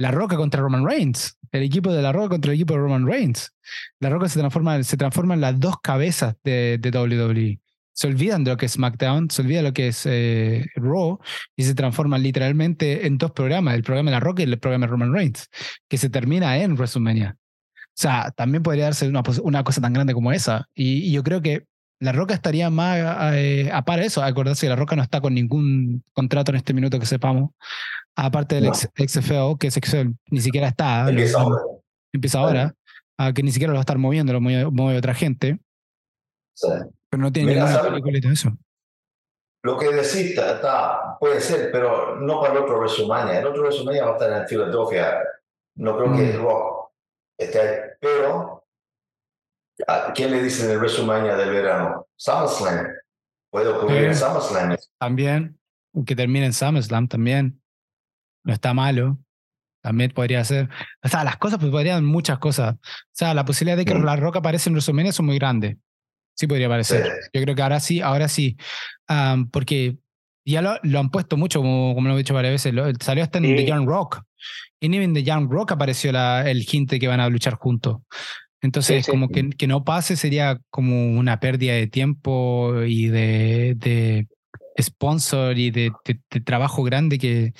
La Roca contra Roman Reigns, el equipo de La Roca contra el equipo de Roman Reigns. La Roca se transforma, se transforma en las dos cabezas de, de WWE. Se olvidan de lo que es SmackDown, se olvidan de lo que es eh, Raw y se transforman literalmente en dos programas, el programa de La Roca y el programa de Roman Reigns, que se termina en WrestleMania. O sea, también podría darse una, una cosa tan grande como esa. Y, y yo creo que la Roca estaría más eh, a para eso. Acordarse que La Roca no está con ningún contrato en este minuto que sepamos. Aparte del No. XFL, que XFL ni siquiera está. Empieza lo- ahora. empieza ahora. ah, que ni siquiera lo va a estar moviendo, lo mueve, mueve otra gente. Sí. Pero no tiene Mira, ninguna película todo eso. Lo que decís está, puede ser, pero no para el otro WrestleMania. El otro WrestleMania va a estar en Filadelfia. No creo que Mm. Rock esté ahí. Pero, ¿a quién le dicen el WrestleMania del verano? SummerSlam. Puede ocurrir en Sí. SummerSlam. También, que termine en SummerSlam también. No está malo. También podría ser. O sea, las cosas pues, podrían muchas cosas. O sea, la posibilidad de que la roca aparezca en WrestleMania son muy grandes. Sí podría aparecer. Yo creo que ahora sí, ahora sí. Porque ya lo, lo han puesto mucho, como, como lo he dicho varias veces. Lo- salió hasta en Sí. The Young Rock. Y ni en The Young Rock apareció la, el hint de que van a luchar juntos. Entonces, Sí, sí. como que, que no pase sería como una pérdida de tiempo y de, de sponsor y de, de- de trabajo grande que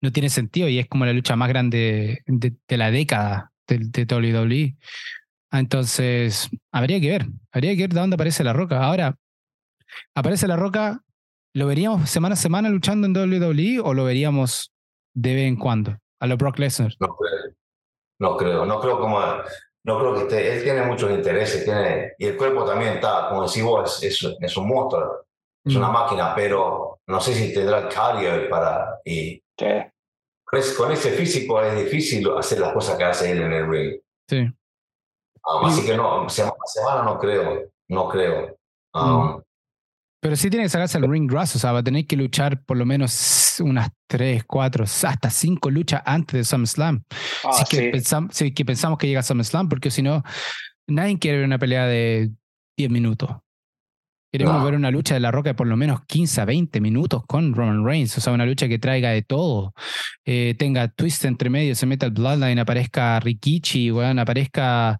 no tiene sentido y es como la lucha más grande de, de la década de, de WWE. Entonces, habría que ver, habría que ver de dónde aparece la roca. Ahora, ¿aparece la roca? ¿Lo veríamos semana a semana luchando en WWE o lo veríamos de vez en cuando? A lo Brock Lesnar. No creo. No creo. No creo como. No creo que esté. Él tiene muchos intereses. Tiene, y el cuerpo también está, como decís vos, es, es, es un monstruo. Es una Mm, máquina, pero no sé si tendrá el cardio para. Y Sí. con ese, con ese físico es difícil hacer las cosas que hace él en el ring. Sí. Um, así que no, semana a semana no creo. No creo. Um, Pero sí tiene que sacarse el ring rust, o sea, va a tener que luchar por lo menos unas tres, cuatro, hasta cinco luchas antes de SummerSlam. Ah, si, es que sí. pensam- si es que pensamos que llega SummerSlam, porque si no, nadie quiere ver una pelea de 10 minutos. Queremos No. ver una lucha de la roca de por lo menos 15 a 20 minutos con Roman Reigns, o sea, una lucha que traiga de todo. Eh, tenga twist entre medio, se meta el Bloodline, aparezca Rikichi, weón, aparezca.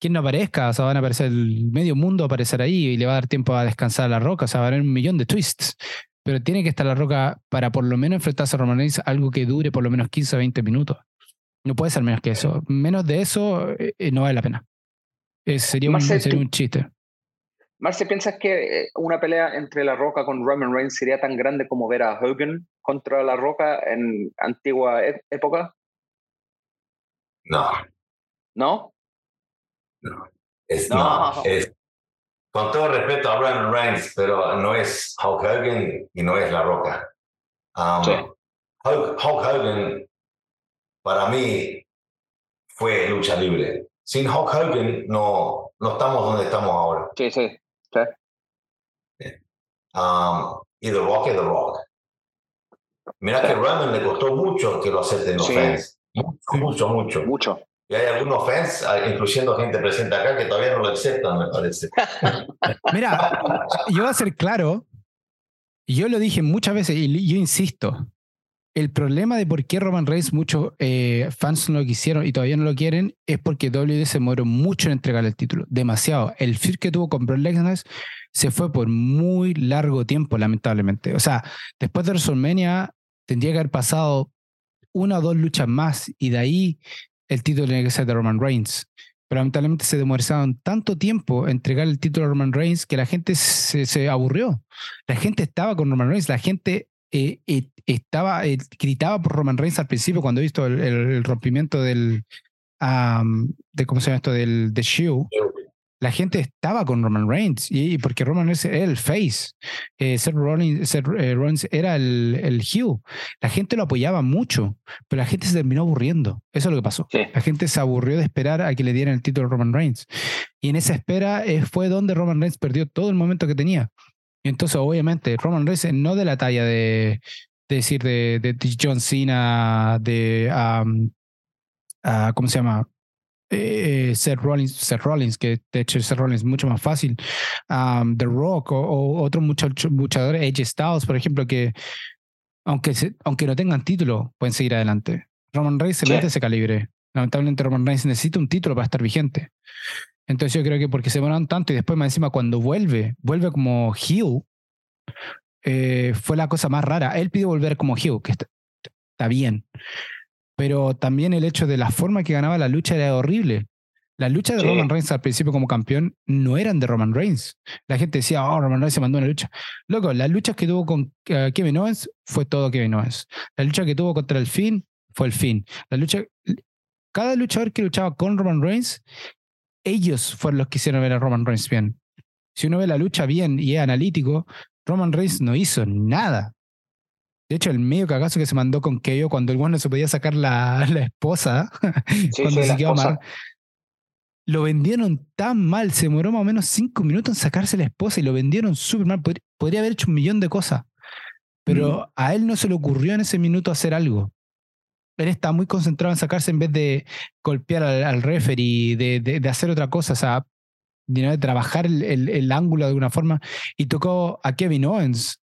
quien no aparezca, o sea, van a aparecer el medio mundo a aparecer ahí y le va a dar tiempo a descansar a la roca, o sea, va a haber un millón de twists. Pero tiene que estar la roca para por lo menos enfrentarse a Roman Reigns algo que dure por lo menos 15 a 20 minutos. No puede ser menos que eso. Menos de eso eh, eh, no vale la pena. Eh, sería, un, sería un chiste. Marce, ¿piensas que eh, una pelea entre La Roca con Roman Reigns sería tan grande como ver a Hogan contra La Roca en antigua e- época? no, ¿No? es, No. no. es- con todo respeto a Roman Reigns, pero no es Hulk Hogan y no es La Roca. Um, Sí. Hulk, Hulk Hogan, para mí, fue lucha libre. Sin Hulk Hogan, no, no estamos donde estamos ahora. Sí, sí. Um, y The Rock es The Rock. Mira que Roman le costó mucho que lo acepten los Sí. fans. Mucho, mucho, mucho. Mucho. Y hay algunos fans, incluyendo gente presente acá, que todavía no lo aceptan, me parece. Mira, yo voy a ser claro, yo lo dije muchas veces y yo insisto, el problema de por qué Roman Reigns muchos eh, fans no lo quisieron y todavía no lo quieren es porque WWE se demoró mucho en entregarle el título, demasiado. El feud que tuvo con Brock Lesnar se fue por muy largo tiempo, lamentablemente. O sea, después de WrestleMania tendría que haber pasado una o dos luchas más y de ahí el título tiene que ser de Roman Reigns. Pero lamentablemente se demoraron tanto tiempo en entregar el título a Roman Reigns que la gente se, se aburrió. La gente estaba con Roman Reigns, la gente eh, eh, estaba, eh, gritaba por Roman Reigns al principio cuando he visto el, el- el rompimiento del, am, de, ¿cómo se llama esto? Del de Shield. La gente estaba con Roman Reigns y, y porque Roman Reigns era el face, eh, Seth Rollins, Seth, eh, Rollins era el, el heel. La gente lo apoyaba mucho, pero la gente se terminó aburriendo. Eso es lo que pasó. Sí. La gente se aburrió de esperar a que le dieran el título a Roman Reigns. Y en esa espera eh, fue donde Roman Reigns perdió todo el momento que tenía. Y entonces, obviamente, Roman Reigns es no de la talla de, de decir de, de John Cena, de, um, ah, ¿cómo se llama? Eh, Seth Rollins, Seth Rollins, que de hecho Seth Rollins es mucho más fácil. Um, The Rock o, o otros luchadores, AJ Styles, por ejemplo, que aunque, aunque no tengan título, pueden seguir adelante. Roman Reigns se mete ese calibre. Lamentablemente Roman Reigns necesita un título para estar vigente. Entonces yo creo que porque se demoraron tanto y después más encima cuando vuelve, vuelve como heel, eh, fue la cosa más rara. Él pidió volver como heel, que está, bien. Pero también el hecho de la forma que ganaba la lucha era horrible. Las luchas de Roman Reigns al principio como campeón no eran de Roman Reigns. La gente decía, oh, Roman Reigns se mandó una lucha. Loco, las luchas que tuvo con eh, Kevin Owens fue todo Kevin Owens. La lucha que tuvo contra el Finn fue el Finn. La lucha, cada luchador que luchaba con Roman Reigns, ellos fueron los que hicieron ver a Roman Reigns bien. Si uno ve la lucha bien y es analítico, Roman Reigns no hizo nada. De hecho, el medio cagazo que se mandó con Keo cuando el bueno se podía sacar la, la esposa, cuando se quedó mal, lo vendieron tan mal, se demoró más o menos cinco minutos en sacarse la esposa y lo vendieron súper mal. Podría, haber hecho un millón de cosas, pero a él no se le ocurrió en ese minuto hacer algo. Él está muy concentrado en sacarse en vez de golpear al, al referee, de, de, hacer otra cosa, o sea, de, trabajar el, el, ángulo de alguna forma. Y tocó a Kevin Owens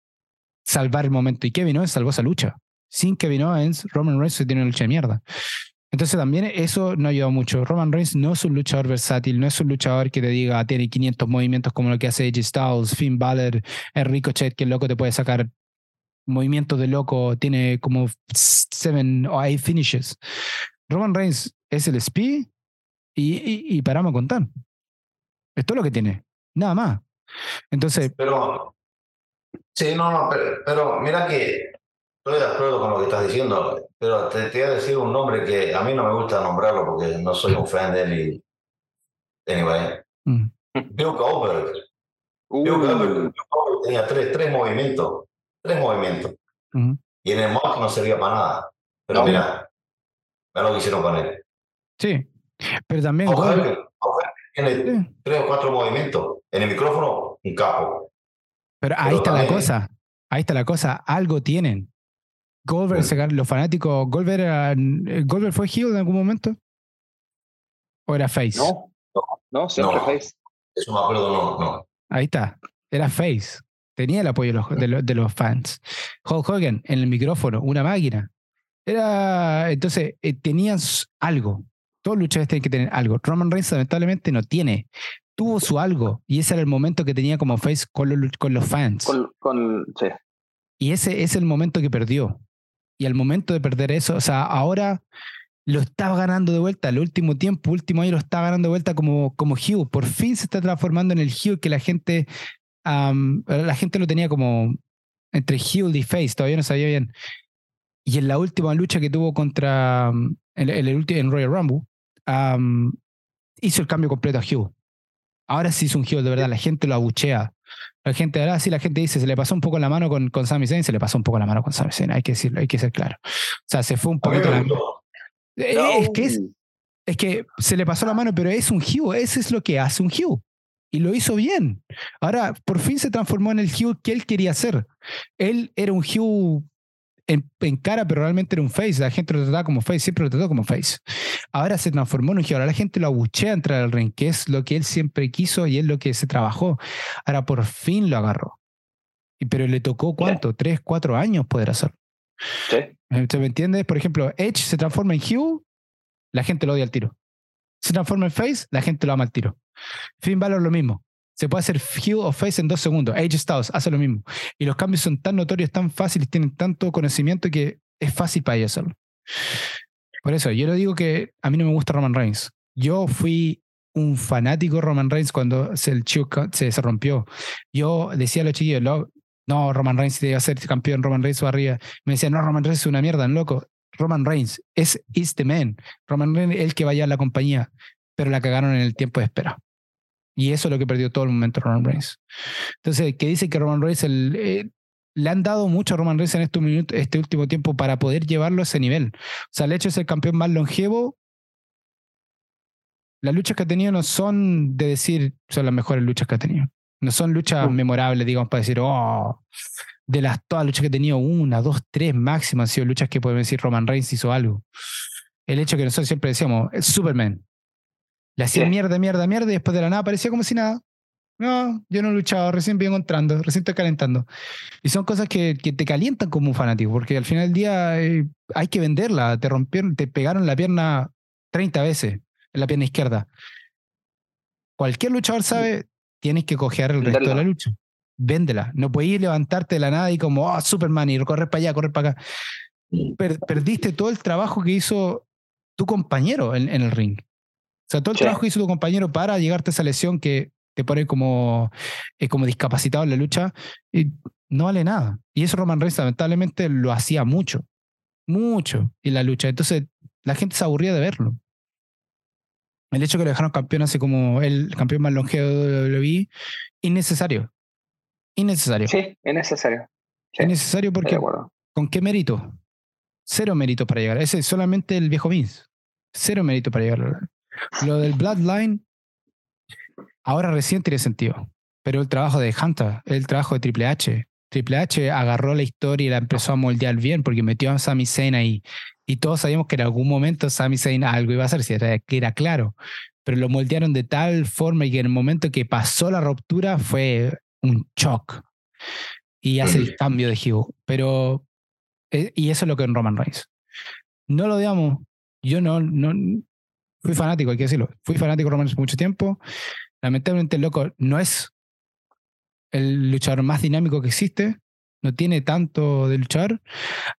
salvar el momento. Y Kevin Owens salvó esa lucha. Sin Kevin Owens, Roman Reigns se tiene una lucha de mierda. Entonces también eso no ayuda mucho. Roman Reigns no es un luchador versátil, no es un luchador que te diga tiene 500 movimientos como lo que hace AJ Styles, Finn Balor, Enrico Chet, que el loco te puede sacar movimientos de loco, tiene como 7 o 8 finishes. Roman Reigns es el speed y, y, paramos a contar. Es todo lo que tiene, nada más. Entonces. Pero, sí, no, no, pero, pero mira que Estoy de acuerdo con lo que estás diciendo, pero te, voy a decir un nombre que a mí no me gusta nombrarlo porque no soy un fan de él y... Anyway. Mm. Bill Goldberg. Bill, Goldberg. tenía tres, tres movimientos. Tres movimientos. Y en el mock no servía para nada. Pero mira, mira lo que hicieron con él. Sí, pero también... Goldberg, tiene tres o cuatro movimientos. En el micrófono, un capo. Pero ahí está la cosa. Ahí está la cosa. Algo tienen. Goldberg, los fanáticos, Goldberg, eh, ¿Goldberg fue heel en algún momento? ¿O era face? No, no, siempre face. Eso me acuerdo, no, no. Ahí está, era face. Tenía el apoyo de los, de los, fans. Hulk Hogan en el micrófono, una máquina. Era, entonces, eh, tenían algo. Todos los luchadores tienen que tener algo. Roman Reigns lamentablemente no tiene. Tuvo su algo y ese era el momento que tenía como face con los, con los fans. Con, con, sí. Y ese es el momento que perdió. Y al momento de perder eso, o sea, ahora lo estaba ganando de vuelta, el último tiempo, último año lo está ganando de vuelta como, como Hugh. Por fin se está transformando en el Hugh que la gente, la gente lo tenía como entre Hugh y Face, todavía no sabía bien. Y en la última lucha que tuvo contra, en, el último, en Royal Rumble, hizo el cambio completo a Hugh. Ahora sí es un Hugh de verdad, la gente lo abuchea. La gente, ahora sí la gente dice, se le pasó un poco la mano con, con Sami Zayn, se le pasó un poco la mano con Sami Zayn, hay que decirlo, hay que ser claro. O sea, se fue un poquito la eh, Es que es, que se le pasó la mano, pero es un Hugh, ese es lo que hace un Hugh. Y lo hizo bien. Ahora, por fin se transformó en el Hugh que él quería ser. Él era un Hugh en, cara, pero realmente era un face. La gente lo trataba como face, siempre lo trató como face. Ahora se transformó en un Hugh. Ahora la gente lo abuchea a entrar al ring, que es lo que él siempre quiso y es lo que se trabajó. Ahora por fin lo agarró. Pero le tocó cuánto? ¿Tres, cuatro años poder hacerlo? Sí. ¿Usted me entiende? Por ejemplo, Edge se transforma en Hugh, la gente lo odia al tiro. Se transforma en Face, la gente lo ama al tiro. Finn Balor lo mismo. Se puede hacer heel o face en dos segundos. Age Styles hace lo mismo. Y los cambios son tan notorios, tan fáciles, tienen tanto conocimiento que es fácil para ellos hacerlo. Por eso, yo le digo que a mí no me gusta Roman Reigns. Yo fui un fanático de Roman Reigns cuando se, el se, se rompió. Yo decía a los chiquillos, no, Roman Reigns debe ser campeón, Roman Reigns va arriba. Me decían, no, Roman Reigns es una mierda, loco. Roman Reigns es is the man. Roman Reigns es el que vaya a la compañía, pero la cagaron en el tiempo de espera. Y eso es lo que perdió todo el momento Roman Reigns. Entonces, que dice que Roman Reigns eh, le han dado mucho a Roman Reigns en este, este último tiempo para poder llevarlo a ese nivel. O sea, el hecho de ser campeón más longevo, las luchas que ha tenido no son de decir son las mejores luchas que ha tenido. No son luchas memorables, digamos, para decir, oh, de las todas las luchas que ha tenido, una, dos, tres máximo han sido luchas que podemos decir Roman Reigns hizo algo. El hecho que nosotros siempre decíamos, Superman, le hacía mierda, mierda, mierda y después de la nada parecía como si nada. No, yo no he luchado, recién vengo entrando, recién estoy calentando. Y son cosas que, que te calientan como un fanático, porque al final del día eh, hay que venderla. Te rompieron, te pegaron la pierna 30 veces en la pierna izquierda. Cualquier luchador sabe, tienes que coger el resto de la lucha. Véndela. No puedes levantarte de la nada y como, oh, Superman, y correr para allá, correr para acá. perdiste todo el trabajo que hizo tu compañero en, el ring. O sea, todo el trabajo que hizo tu compañero para llegarte a esa lesión que te pone como, eh, como discapacitado en la lucha, y no vale nada. Y eso Roman Reigns lamentablemente lo hacía mucho, mucho en la lucha. Entonces la gente se aburría de verlo. El hecho de que lo dejaron campeón hace como el campeón más longevo de WWE, innecesario. Innecesario. Sí, innecesario. Sí, innecesario porque ¿con qué mérito? Cero mérito para llegar. Ese es solamente el viejo Vince. Cero mérito para llegar. Lo del Bloodline ahora recién tiene sentido. Pero el trabajo de Hunter, el trabajo de Triple H. Triple H agarró la historia y la empezó a moldear bien porque metió a Sami Zayn ahí. Y todos sabíamos que en algún momento Sami Zayn algo iba a hacer, si era, que era claro. Pero lo moldearon de tal forma y que en el momento que pasó la ruptura fue un shock. Y hace el cambio de Hugh. Pero, eh, y eso es lo que en Roman Reigns. No lo digamos. Yo no, no, fui fanático, hay que decirlo. Fui fanático de Roman Reigns mucho tiempo. Lamentablemente el loco no es el luchador más dinámico que existe, no tiene tanto de luchar,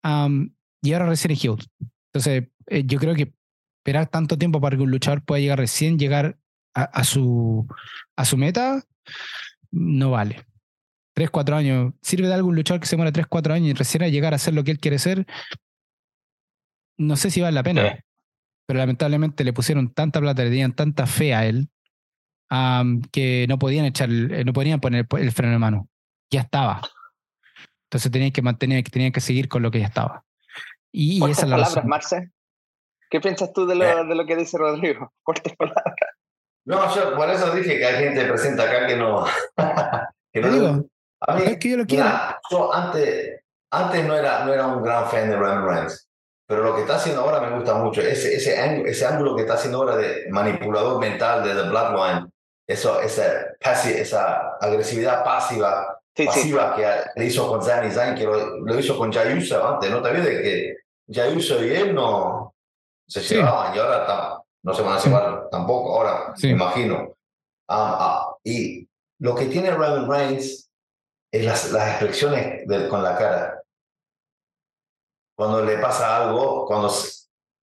y ahora recién es Hughes. Entonces, eh, yo creo que esperar tanto tiempo para que un luchador pueda llegar recién, llegar a, su, a su meta, no vale. Tres, cuatro años. ¿Sirve de algo un luchador que se muera tres, cuatro años y recién a llegar a ser lo que él quiere ser? No sé si vale la pena. Pero lamentablemente le pusieron tanta plata, le dieron tanta fe a él, que no podían echar, eh, no podían poner el freno de mano. Ya estaba. Entonces tenían que mantener, tenían que seguir con lo que ya estaba. Y, esa es la palabras, Marce. ¿Qué piensas tú de lo, eh. de lo que dice Rodrigo? Cortes palabras. No, yo por eso dije que hay gente presente acá que no. que no digo, a mí, es que yo lo quiero. yo antes, antes no, era, no era un gran fan de Roman Reigns. Pero lo que está haciendo ahora me gusta mucho. Ese, ese, ese ángulo que está haciendo ahora de manipulador mental de The Bloodline eso, esa, esa agresividad pasiva, pasiva que le hizo con Sami Zayn, que lo, hizo con Jay antes, ¿no? También de que Jay y él no se llevaban y ahora no se van a llevar tampoco, ahora me imagino. Ah, ah, y lo que tiene Roman Reigns es las, las expresiones con la cara. Cuando le pasa algo, cuando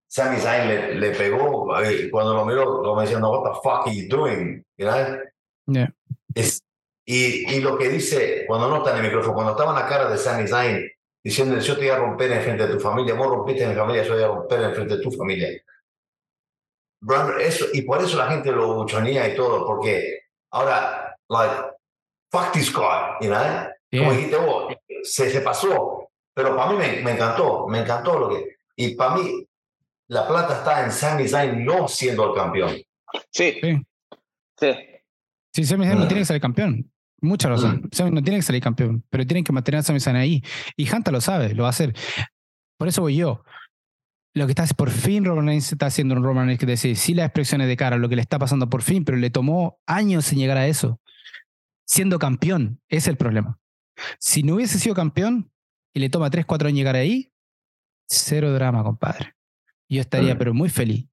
Sami Zayn le, le pegó, cuando lo miró, lo me diciendo, what the fuck are you doing? You know? Es, y, y, lo que dice, cuando no está en el micrófono, cuando estaba en la cara de Sami Zayn, diciendo, yo te voy a romper en frente de tu familia, vos rompiste en mi familia, yo voy a romper en frente de tu familia. Eso, y por eso la gente lo buchonía y todo, porque ahora, like, fuck this guy, you know? Como dijiste vos, se, se pasó, pero para mí me, me encantó, me encantó lo que... Y para mí, la plata está en Sami Zayn no siendo el campeón. Sí. Sí. Sí, sí Sami Zayn no tiene que salir campeón. Mucha razón. Mm. Sami no tiene que salir campeón, pero tienen que mantener a Sami Zayn ahí. Y Hanta lo sabe, lo va a hacer. Por eso voy yo. Lo que está es por fin Roman Reigns está haciendo un Roman Reigns que decir, sí las expresiones de cara, lo que le está pasando por fin, pero le tomó años en llegar a eso. Siendo campeón, es el problema. Si no hubiese sido campeón y le toma 3, 4 años llegar ahí, cero drama, compadre. Yo estaría, mm. pero muy feliz.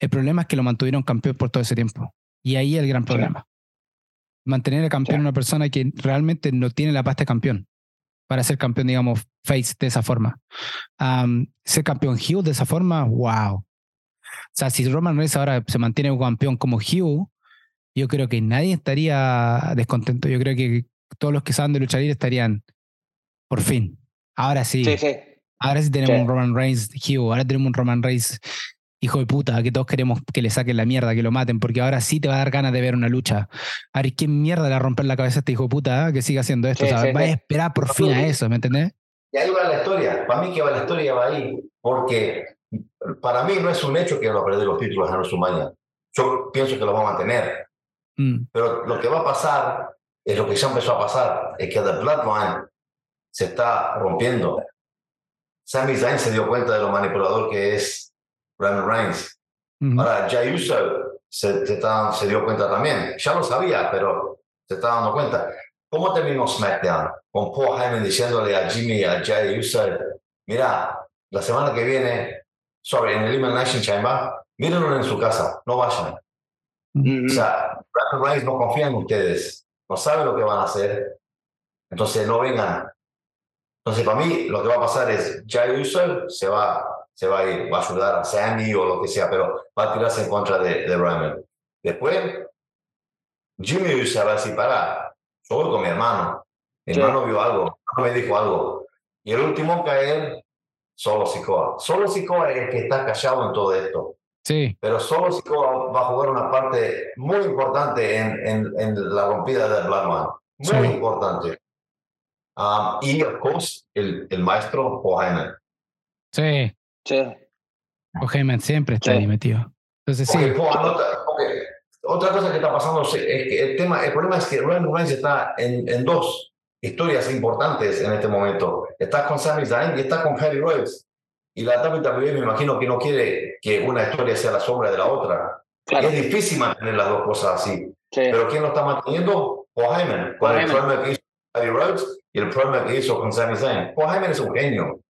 El problema es que lo mantuvieron campeón por todo ese tiempo. Y ahí el gran problema. Mantener a campeón a una persona que realmente no tiene la pasta de campeón para ser campeón, digamos, face de esa forma. ser campeón Hugh de esa forma, wow. O sea, si Roman Reigns ahora se mantiene un campeón como Hugh, yo creo que nadie estaría descontento. Yo creo que todos los que saben de luchar estarían, por fin. Ahora sí. Sí, sí. Ahora sí tenemos un Roman Reigns Hugh, ahora tenemos un Roman Reigns hijo de puta, que todos queremos que le saquen la mierda, que lo maten, porque ahora sí te va a dar ganas de ver una lucha. A ver, ¿qué mierda le va a romper la cabeza a este hijo de puta que siga haciendo esto? o sea, va a esperar por fin a eso, ¿me entendés? Y ahí va la historia. Para mí que va la historia va ahí, porque para mí no es un hecho que va a perder los títulos en WrestleMania. Yo pienso que lo va a mantener. Mm. Pero lo que va a pasar es lo que ya empezó a pasar, es que The Bloodline se está rompiendo. Sami Zayn se dio cuenta de lo manipulador que es Roman Reigns. Ahora, Jay Uso se, se, dio cuenta también. Ya lo sabía, pero se está dando cuenta. ¿Cómo terminó SmackDown? Con Paul Heyman diciéndole a Jimmy y a Jay Uso, mira, la semana que viene, sobre en el Elimination Chamber, mírenlo en su casa, no vayan. O sea, Roman Reigns no confía en ustedes, no sabe lo que van a hacer, entonces no vengan. Entonces, para mí, lo que va a pasar es, Jay Uso se va, se va a ir, va a ayudar a Sandy o lo que sea, pero va a tirarse en contra de, de Roman. Después, Jimmy Uso va a decir, para, yo voy con mi hermano. Mi hermano vio algo, me dijo algo. Y el último caer, solo Sikoa. Solo Sikoa es el que está callado en todo esto. Sí. Pero solo Sikoa va a jugar una parte muy importante en, en, en la rompida del Bloodline. Muy Sí. importante. Um, y, of course, el, el maestro Heyman. Sí. Sí. O Heyman siempre está Sí. ahí metido. Entonces sí. Porque, Paul, anota- otra cosa que está pasando sí, es que el, tema, el problema es que Roman Reigns está en, en dos historias importantes en este momento. Está con Sami Zayn y está con Harry Rhodes. Y la WWE me imagino que no quiere que una historia sea la sombra de la otra. Claro. Es difícil mantener las dos cosas así. Sí. Pero ¿quién lo está manteniendo? Paul Heyman. Con Paul el Heyman. problema que hizo Harry Rhodes y el problema que hizo con Sami Zayn. Paul Heyman es un genio.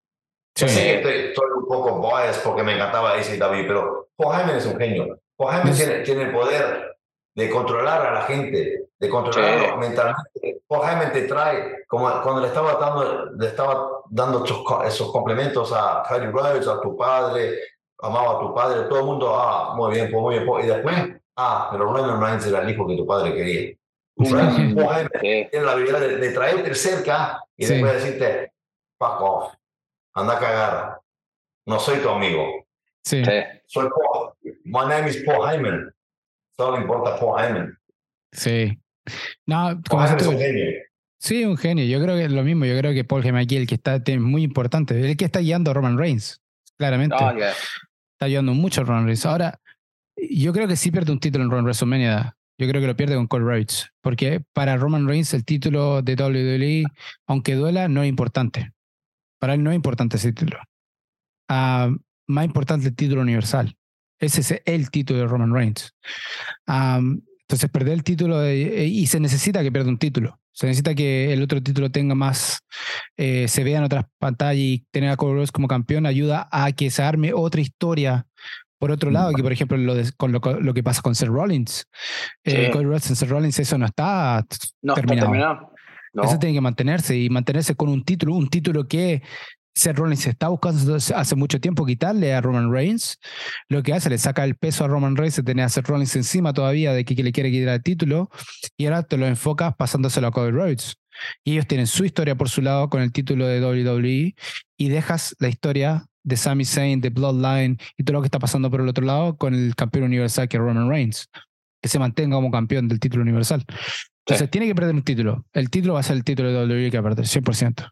Sí. Que estoy, estoy un poco biased porque me encantaba ACW, pero Paul Heyman es un genio. Es- tiene, tiene el poder de controlar a la gente, de controlarlo Sí. mentalmente. Paul Heyman te trae, como cuando le estaba dando, le estaba dando esos, esos complementos a Harry Rhodes, a tu padre, amaba a tu padre, todo el mundo, ah, muy bien, pues muy bien, pues, y después, ah, pero Roman Reigns era el hijo que tu padre quería. Heyman Sí. tiene la habilidad de, de traerte cerca y Sí. después decirte, fuck off, anda a cagar, no soy tu amigo. Sí. soy Paul, my name is Paul Heyman, solo importa Paul Heyman. Sí. No, Paul como Heyman es un genio. sí, un genio. Yo creo que es lo mismo. Yo creo que Paul Heyman aquí, el que está es muy importante, el que está guiando a Roman Reigns, claramente. Oh, yeah. Está ayudando mucho a Roman Reigns. Ahora, yo creo que sí pierde un título en Roman WrestleMania. Yo creo que lo pierde con Cole Rhodes. Porque para Roman Reigns el título de WWE, aunque duela, no es importante. Para él no es importante ese título. Ah, más importante el título universal. Ese es el título de Roman Reigns. Entonces, perder el título de- y se necesita que pierda un título. Se necesita que el otro título tenga más, eh, se vea en otras pantallas y tener a Cole Rhodes como campeón ayuda a que se arme otra historia. Por otro lado, que por ejemplo lo de- con lo, lo que pasa con Seth Rollins. Eh, Sí. Cole Rhodes en Seth Rollins, eso no está No terminado. está terminado. No. Eso tiene que mantenerse y mantenerse con un título, un título que Seth Rollins está buscando hace mucho tiempo quitarle a Roman Reigns. Lo que hace, le saca el peso a Roman Reigns de tener a Seth Rollins encima todavía de que, que le quiere quitar el título y ahora te lo enfocas pasándoselo a Cody Rhodes. Y ellos tienen su historia por su lado con el título de WWE y dejas la historia de Sami Zayn, de Bloodline y todo lo que está pasando por el otro lado con el campeón universal que es Roman Reigns, que se mantenga como campeón del título universal. Entonces tiene que perder un título. El título va a ser el título de WWE que va a perder, 100%.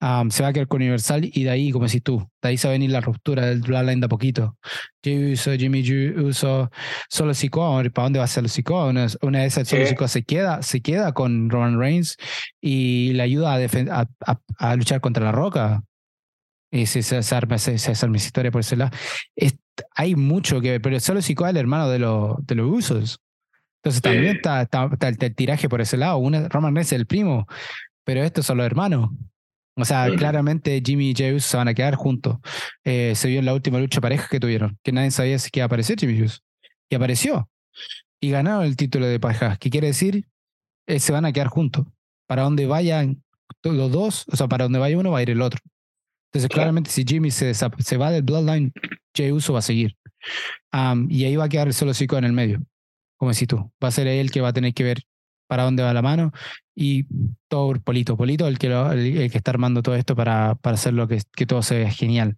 Um, se va a quedar con Universal y de ahí, como decís tú, de ahí se va a venir la ruptura del Bloodline de a poquito. Jey Uso, Jimmy Ju- Uso, solo Sikoa, ¿para dónde va a ser Sikoa? Una, una de esas solo Sí. Sikoa se queda, se queda con Roman Reigns y le ayuda a, a, a- a luchar contra la roca. Y se, se, se arma, se, se esa historia por ese lado. Es- hay mucho que ver, pero solo Sikoa es el hermano de, los de los Usos. Entonces también está, está- está el, el tiraje por ese lado. Una, Roman Reigns es el primo, pero estos son los hermanos. O sea, claramente Jimmy y Jey Uso se van a quedar juntos. Eh, se vio en la última lucha pareja que tuvieron, que nadie sabía si iba a aparecer Jimmy Uso. Y apareció. Y ganaron el título de pareja. ¿Qué quiere decir? Eh, se van a quedar juntos. Para donde vayan los dos, o sea, para donde vaya uno va a ir el otro. Entonces, Claro. claramente, si Jimmy se, se va del Bloodline, Jey Uso va a seguir. Am, y ahí va a quedar el solo Sikoa en el medio. Como decís tú. Va a ser él que va a tener que ver para dónde va la mano y todo por Polito. Polito el que, lo- el, el que está armando todo esto para, para hacer lo que, que todo se vea genial.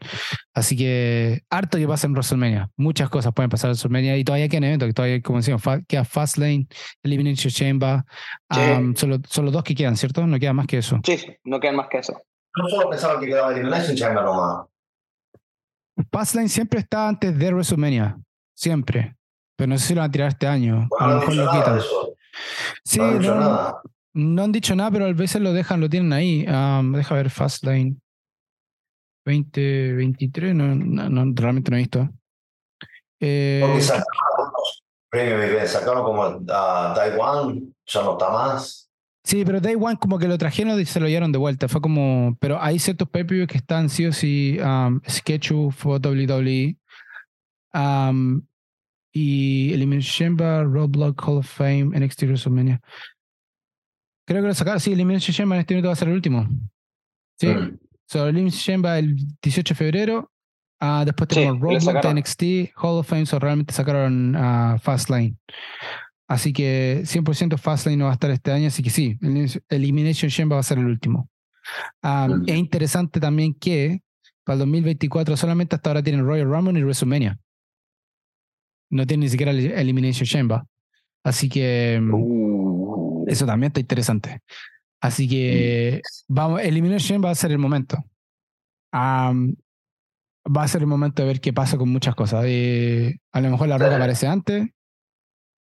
Así que harto que pasa en WrestleMania. Muchas cosas pueden pasar en WrestleMania y todavía quedan eventos, que todavía, como decíamos, fa- queda Fastlane, Elimination Chamber. Sí. am, solo, son los dos que quedan, ¿cierto? No queda más que eso. Sí, no quedan más que eso. No solo pensaba que quedaba Elimination Chamber nomás. Fastlane siempre está antes de WrestleMania. Siempre. Pero no sé si lo van a tirar este año. A Bueno, lo no han mejor dicho lo quitan. eso. Sí, No no. No han dicho nada, pero a veces lo dejan, lo tienen ahí. Deja ver Fastlane 2023. No, no, no, realmente no he visto. Eh, Porque sacaron premium sacaron como a Taiwan, ya no está más. Sí, pero Day One como que lo trajeron y se lo llevaron de vuelta. Fue como, pero hay ciertos pay que están sí o sí, um, Sketchu fue WWE, um, y Elimination Chamber, Roadblock, Hall of Fame, NXT WrestleMania. Creo que lo sacaron, sí, Elimination Chamber en este minuto va a ser el último. Sí. Mm. So, Elimination Chamber el 18 de febrero. Uh, después tenemos Roadblock de NXT, Hall of Fame, so realmente sacaron uh, Fastlane. Así que 100% Fastlane no va a estar este año, así que sí, Elimination Chamber va a ser el último. Um, es interesante también que para el 2024 solamente hasta ahora tienen Royal Rumble y WrestleMania no tiene ni siquiera el Elimination Chamber. Así que mm, uh. Eso también está interesante. Así que mm. vamos, Elimination va a ser el momento. va a ser el momento de ver qué pasa con muchas cosas. Eh, a lo mejor la roca aparece antes.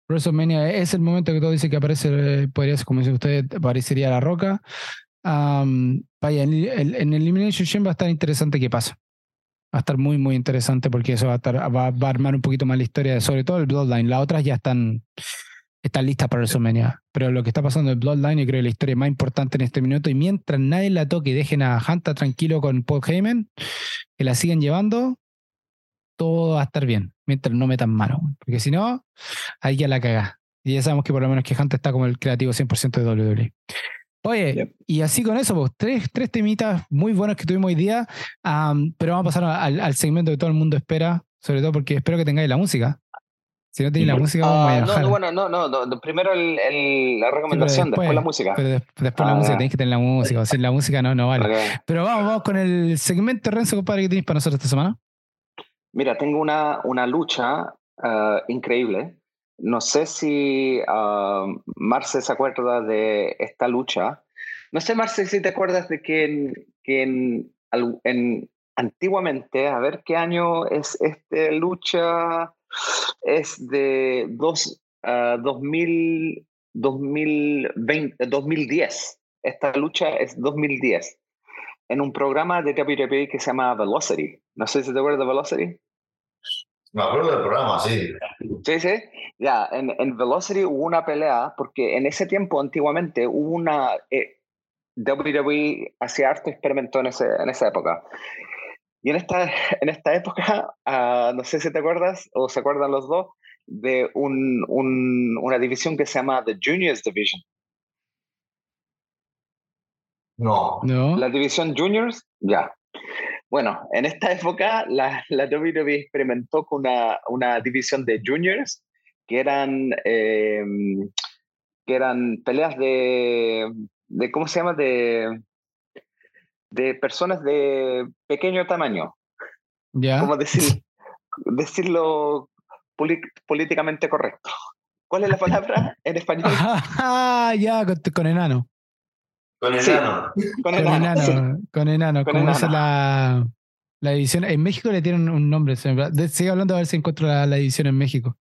WrestleMania es el momento que todo dice que aparece, podría ser, como dice usted, aparecería la roca. vaya, en, en, Elimination Chamber va a estar interesante qué pasa va a estar muy, muy interesante porque eso va a, estar, va, a armar un poquito más la historia, sobre todo el Bloodline. Las otras ya están, están listas para WrestleMania. Pero lo que está pasando en Bloodline, yo creo que la historia más importante en este minuto. Y mientras nadie la toque y dejen a Hanta tranquilo con Paul Heyman, que la sigan llevando, todo va a estar bien. Mientras no metan mano. Porque si no, ahí ya la caga. Y ya sabemos que por lo menos que Hanta está como el creativo 100% de WWE. Oye, y así con eso, pues, tres, tres temitas muy buenos que tuvimos hoy día, pero vamos a pasar al, segmento que todo el mundo espera, sobre todo porque espero que tengáis la música. Si no tenéis la música, vamos a ah, no, no, bueno, no, no, primero el, la recomendación, después, la música. después, la música, ah. tenéis que tener la música, o sin la música no, no vale. Pero vamos, vamos con el segmento, Renzo, compadre, que tenéis para nosotros esta semana. Mira, tengo una, una lucha ah, increíble no sé si uh, Marce se acuerda de esta lucha. No sé, Marce, si te acuerdas de que, en, antiguamente, a ver qué año es esta lucha, es de dos, 2000, 2020, 2010. Esta lucha es 2010 en un programa de WWE que se llama Velocity. No sé si te acuerdas de Velocity. Me acuerdo del programa, sí. Sí, sí. Ya, en, en, Velocity hubo una pelea, porque en ese tiempo, antiguamente, hubo una. Eh, WWE hacía harto experimento en, ese, en esa época. Y en esta, en esta época, uh, no sé si te acuerdas o se acuerdan los dos, de un, un, una división que se llama The Juniors Division. No. no. La división Juniors, ya. Bueno, en esta época la, la WWE experimentó con una, una división de juniors que eran, em, que eran peleas de, de, ¿cómo se llama? De, de personas de pequeño tamaño. ¿Ya? ¿Cómo decir, decirlo políticamente correcto? ¿Cuál es la palabra en español? Ah, ya, con enano. Con enano. con enano. Con enano. ¿Cómo es la, la división? En México le tienen un nombre. Sigue hablando a ver si encuentro la, división en México.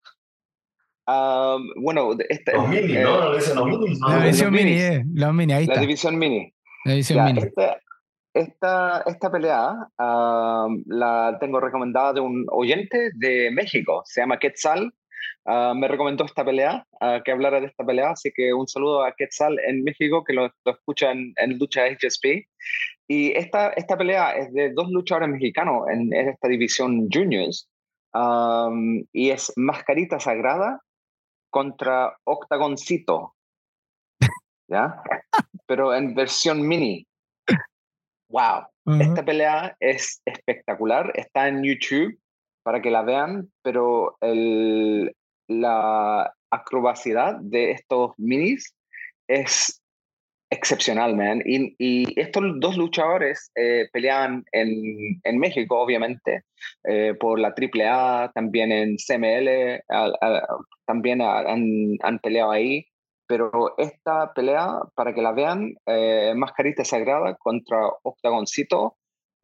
Um, bueno, esta, los mini, ¿no? Eh, los mini, La división mini, eh, los mini, ahí La división mini. La división mini. Esta, esta, pelea um, la tengo recomendada de un oyente de México, se llama Quetzal, Ah, me recomendó esta pelea, uh, que hablara de esta pelea, así que un saludo a Quetzal en México, que lo, lo escucha en, en, lucha HSP. Y esta, esta pelea es de dos luchadores mexicanos en, esta división juniors, um, y es Mascarita Sagrada contra Octagoncito, ¿ya? Pero en versión mini. ¡Wow! Esta pelea es espectacular, está en YouTube para que la vean, pero el, la acrobacidad de estos minis es excepcional, man. Y, y estos dos luchadores eh, pelean en, en, México, obviamente, eh, por la AAA, también en CML, también han, han, peleado ahí. Pero esta pelea, para que la vean, eh, Mascarita Sagrada contra Octagoncito,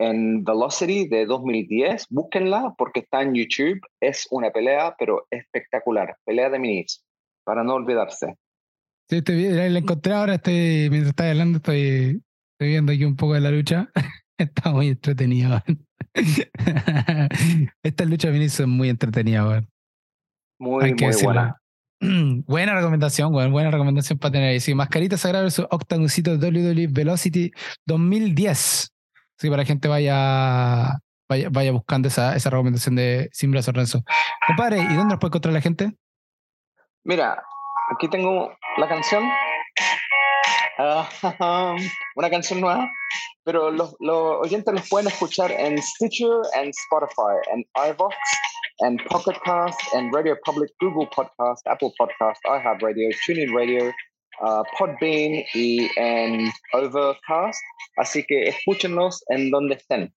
en Velocity de 2010. Búsquenla porque está en YouTube. Es una pelea, pero espectacular. Pelea de minis, para no olvidarse. Sí, estoy, la encontré ahora, estoy, mientras estás hablando, estoy, estoy viendo aquí un poco de la lucha. está muy entretenida. Estas luchas minis son muy entretenidas. Muy, muy buena. buena recomendación, buena recomendación para tener ahí. Sí, Mascarita Sagrada versus Octagoncito WWE Velocity 2010. Así para que la gente vaya, vaya, vaya buscando esa, esa recomendación de Sin Brazo Renzo. Compadre, ¿y dónde nos puede encontrar la gente? Mira, aquí tengo la canción. Ah, una canción nueva, pero los, oyentes los pueden escuchar en Stitcher, en Spotify, en iVox, en Pocket Cast, en Radio Public, Google Podcast, Apple Podcast, iHeartRadio, TuneIn Radio, uh, Podbean y en Overcast. Así que escúchenlos en donde estén.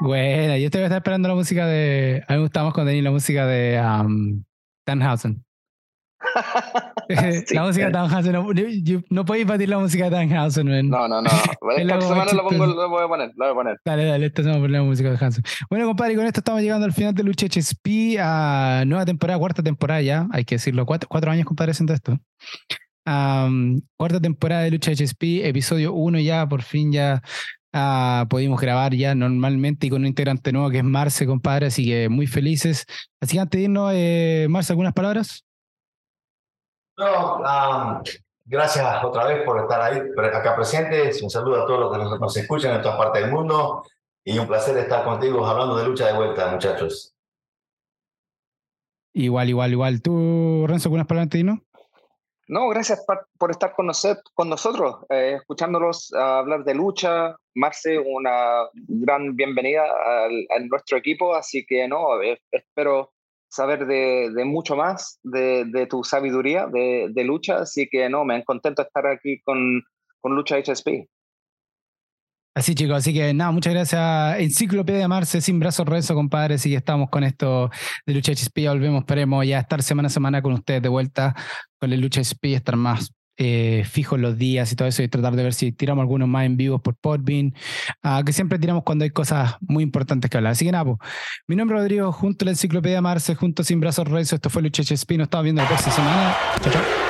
Bueno, yo estoy esperando la música de. A mí me gusta más cuando la música de um, Danhausen. la música de Danhausen, no, no podéis batir la música de Danhausen, No, no, no. Esta semana la, pongo, la voy a poner, la voy a poner. Dale, dale, esta semana ponemos la música de Danhausen. Bueno, compadre, con esto estamos llegando al final de Lucha HSP, a nueva temporada, cuarta temporada ya, hay que decirlo, cuatro, cuatro años, compadre, haciendo esto. Um, cuarta temporada de Lucha HSP, episodio 1 ya, por fin ya uh, pudimos grabar ya normalmente y con un integrante nuevo que es Marce, compadre, así que muy felices. Así que antes de irnos, eh, Marce, ¿algunas palabras? No, gracias otra vez por estar ahí acá presentes. Un saludo a todos los que nos, escuchan en todas partes del mundo y un placer estar contigo hablando de lucha de vuelta, muchachos. Igual, igual, igual. ¿Tú, Renzo, algunas palabras de no? No, gracias por estar con, nosotros, eh, escuchándolos hablar de lucha. Marce, una gran bienvenida a nuestro equipo, así que no, eh, espero saber de, mucho más de, tu sabiduría de, lucha, así que no, me contento de estar aquí con, con Lucha HSP. Así chicos, así que nada, muchas gracias. Enciclopedia Marce, sin brazos rezo, compadre. Así que estamos con esto de Lucha HSP. Volvemos, esperemos ya estar semana a semana con ustedes de vuelta con el Lucha HSP, estar más eh, fijos los días y todo eso y tratar de ver si tiramos algunos más en vivos por Podbean, uh, que siempre tiramos cuando hay cosas muy importantes que hablar. Así que nada, mi nombre es Rodrigo, junto a la enciclopedia Marce, junto Sin Brazos Rezo, esto fue Lucha HSP, nos estamos viendo la próxima semana. Chao, chao.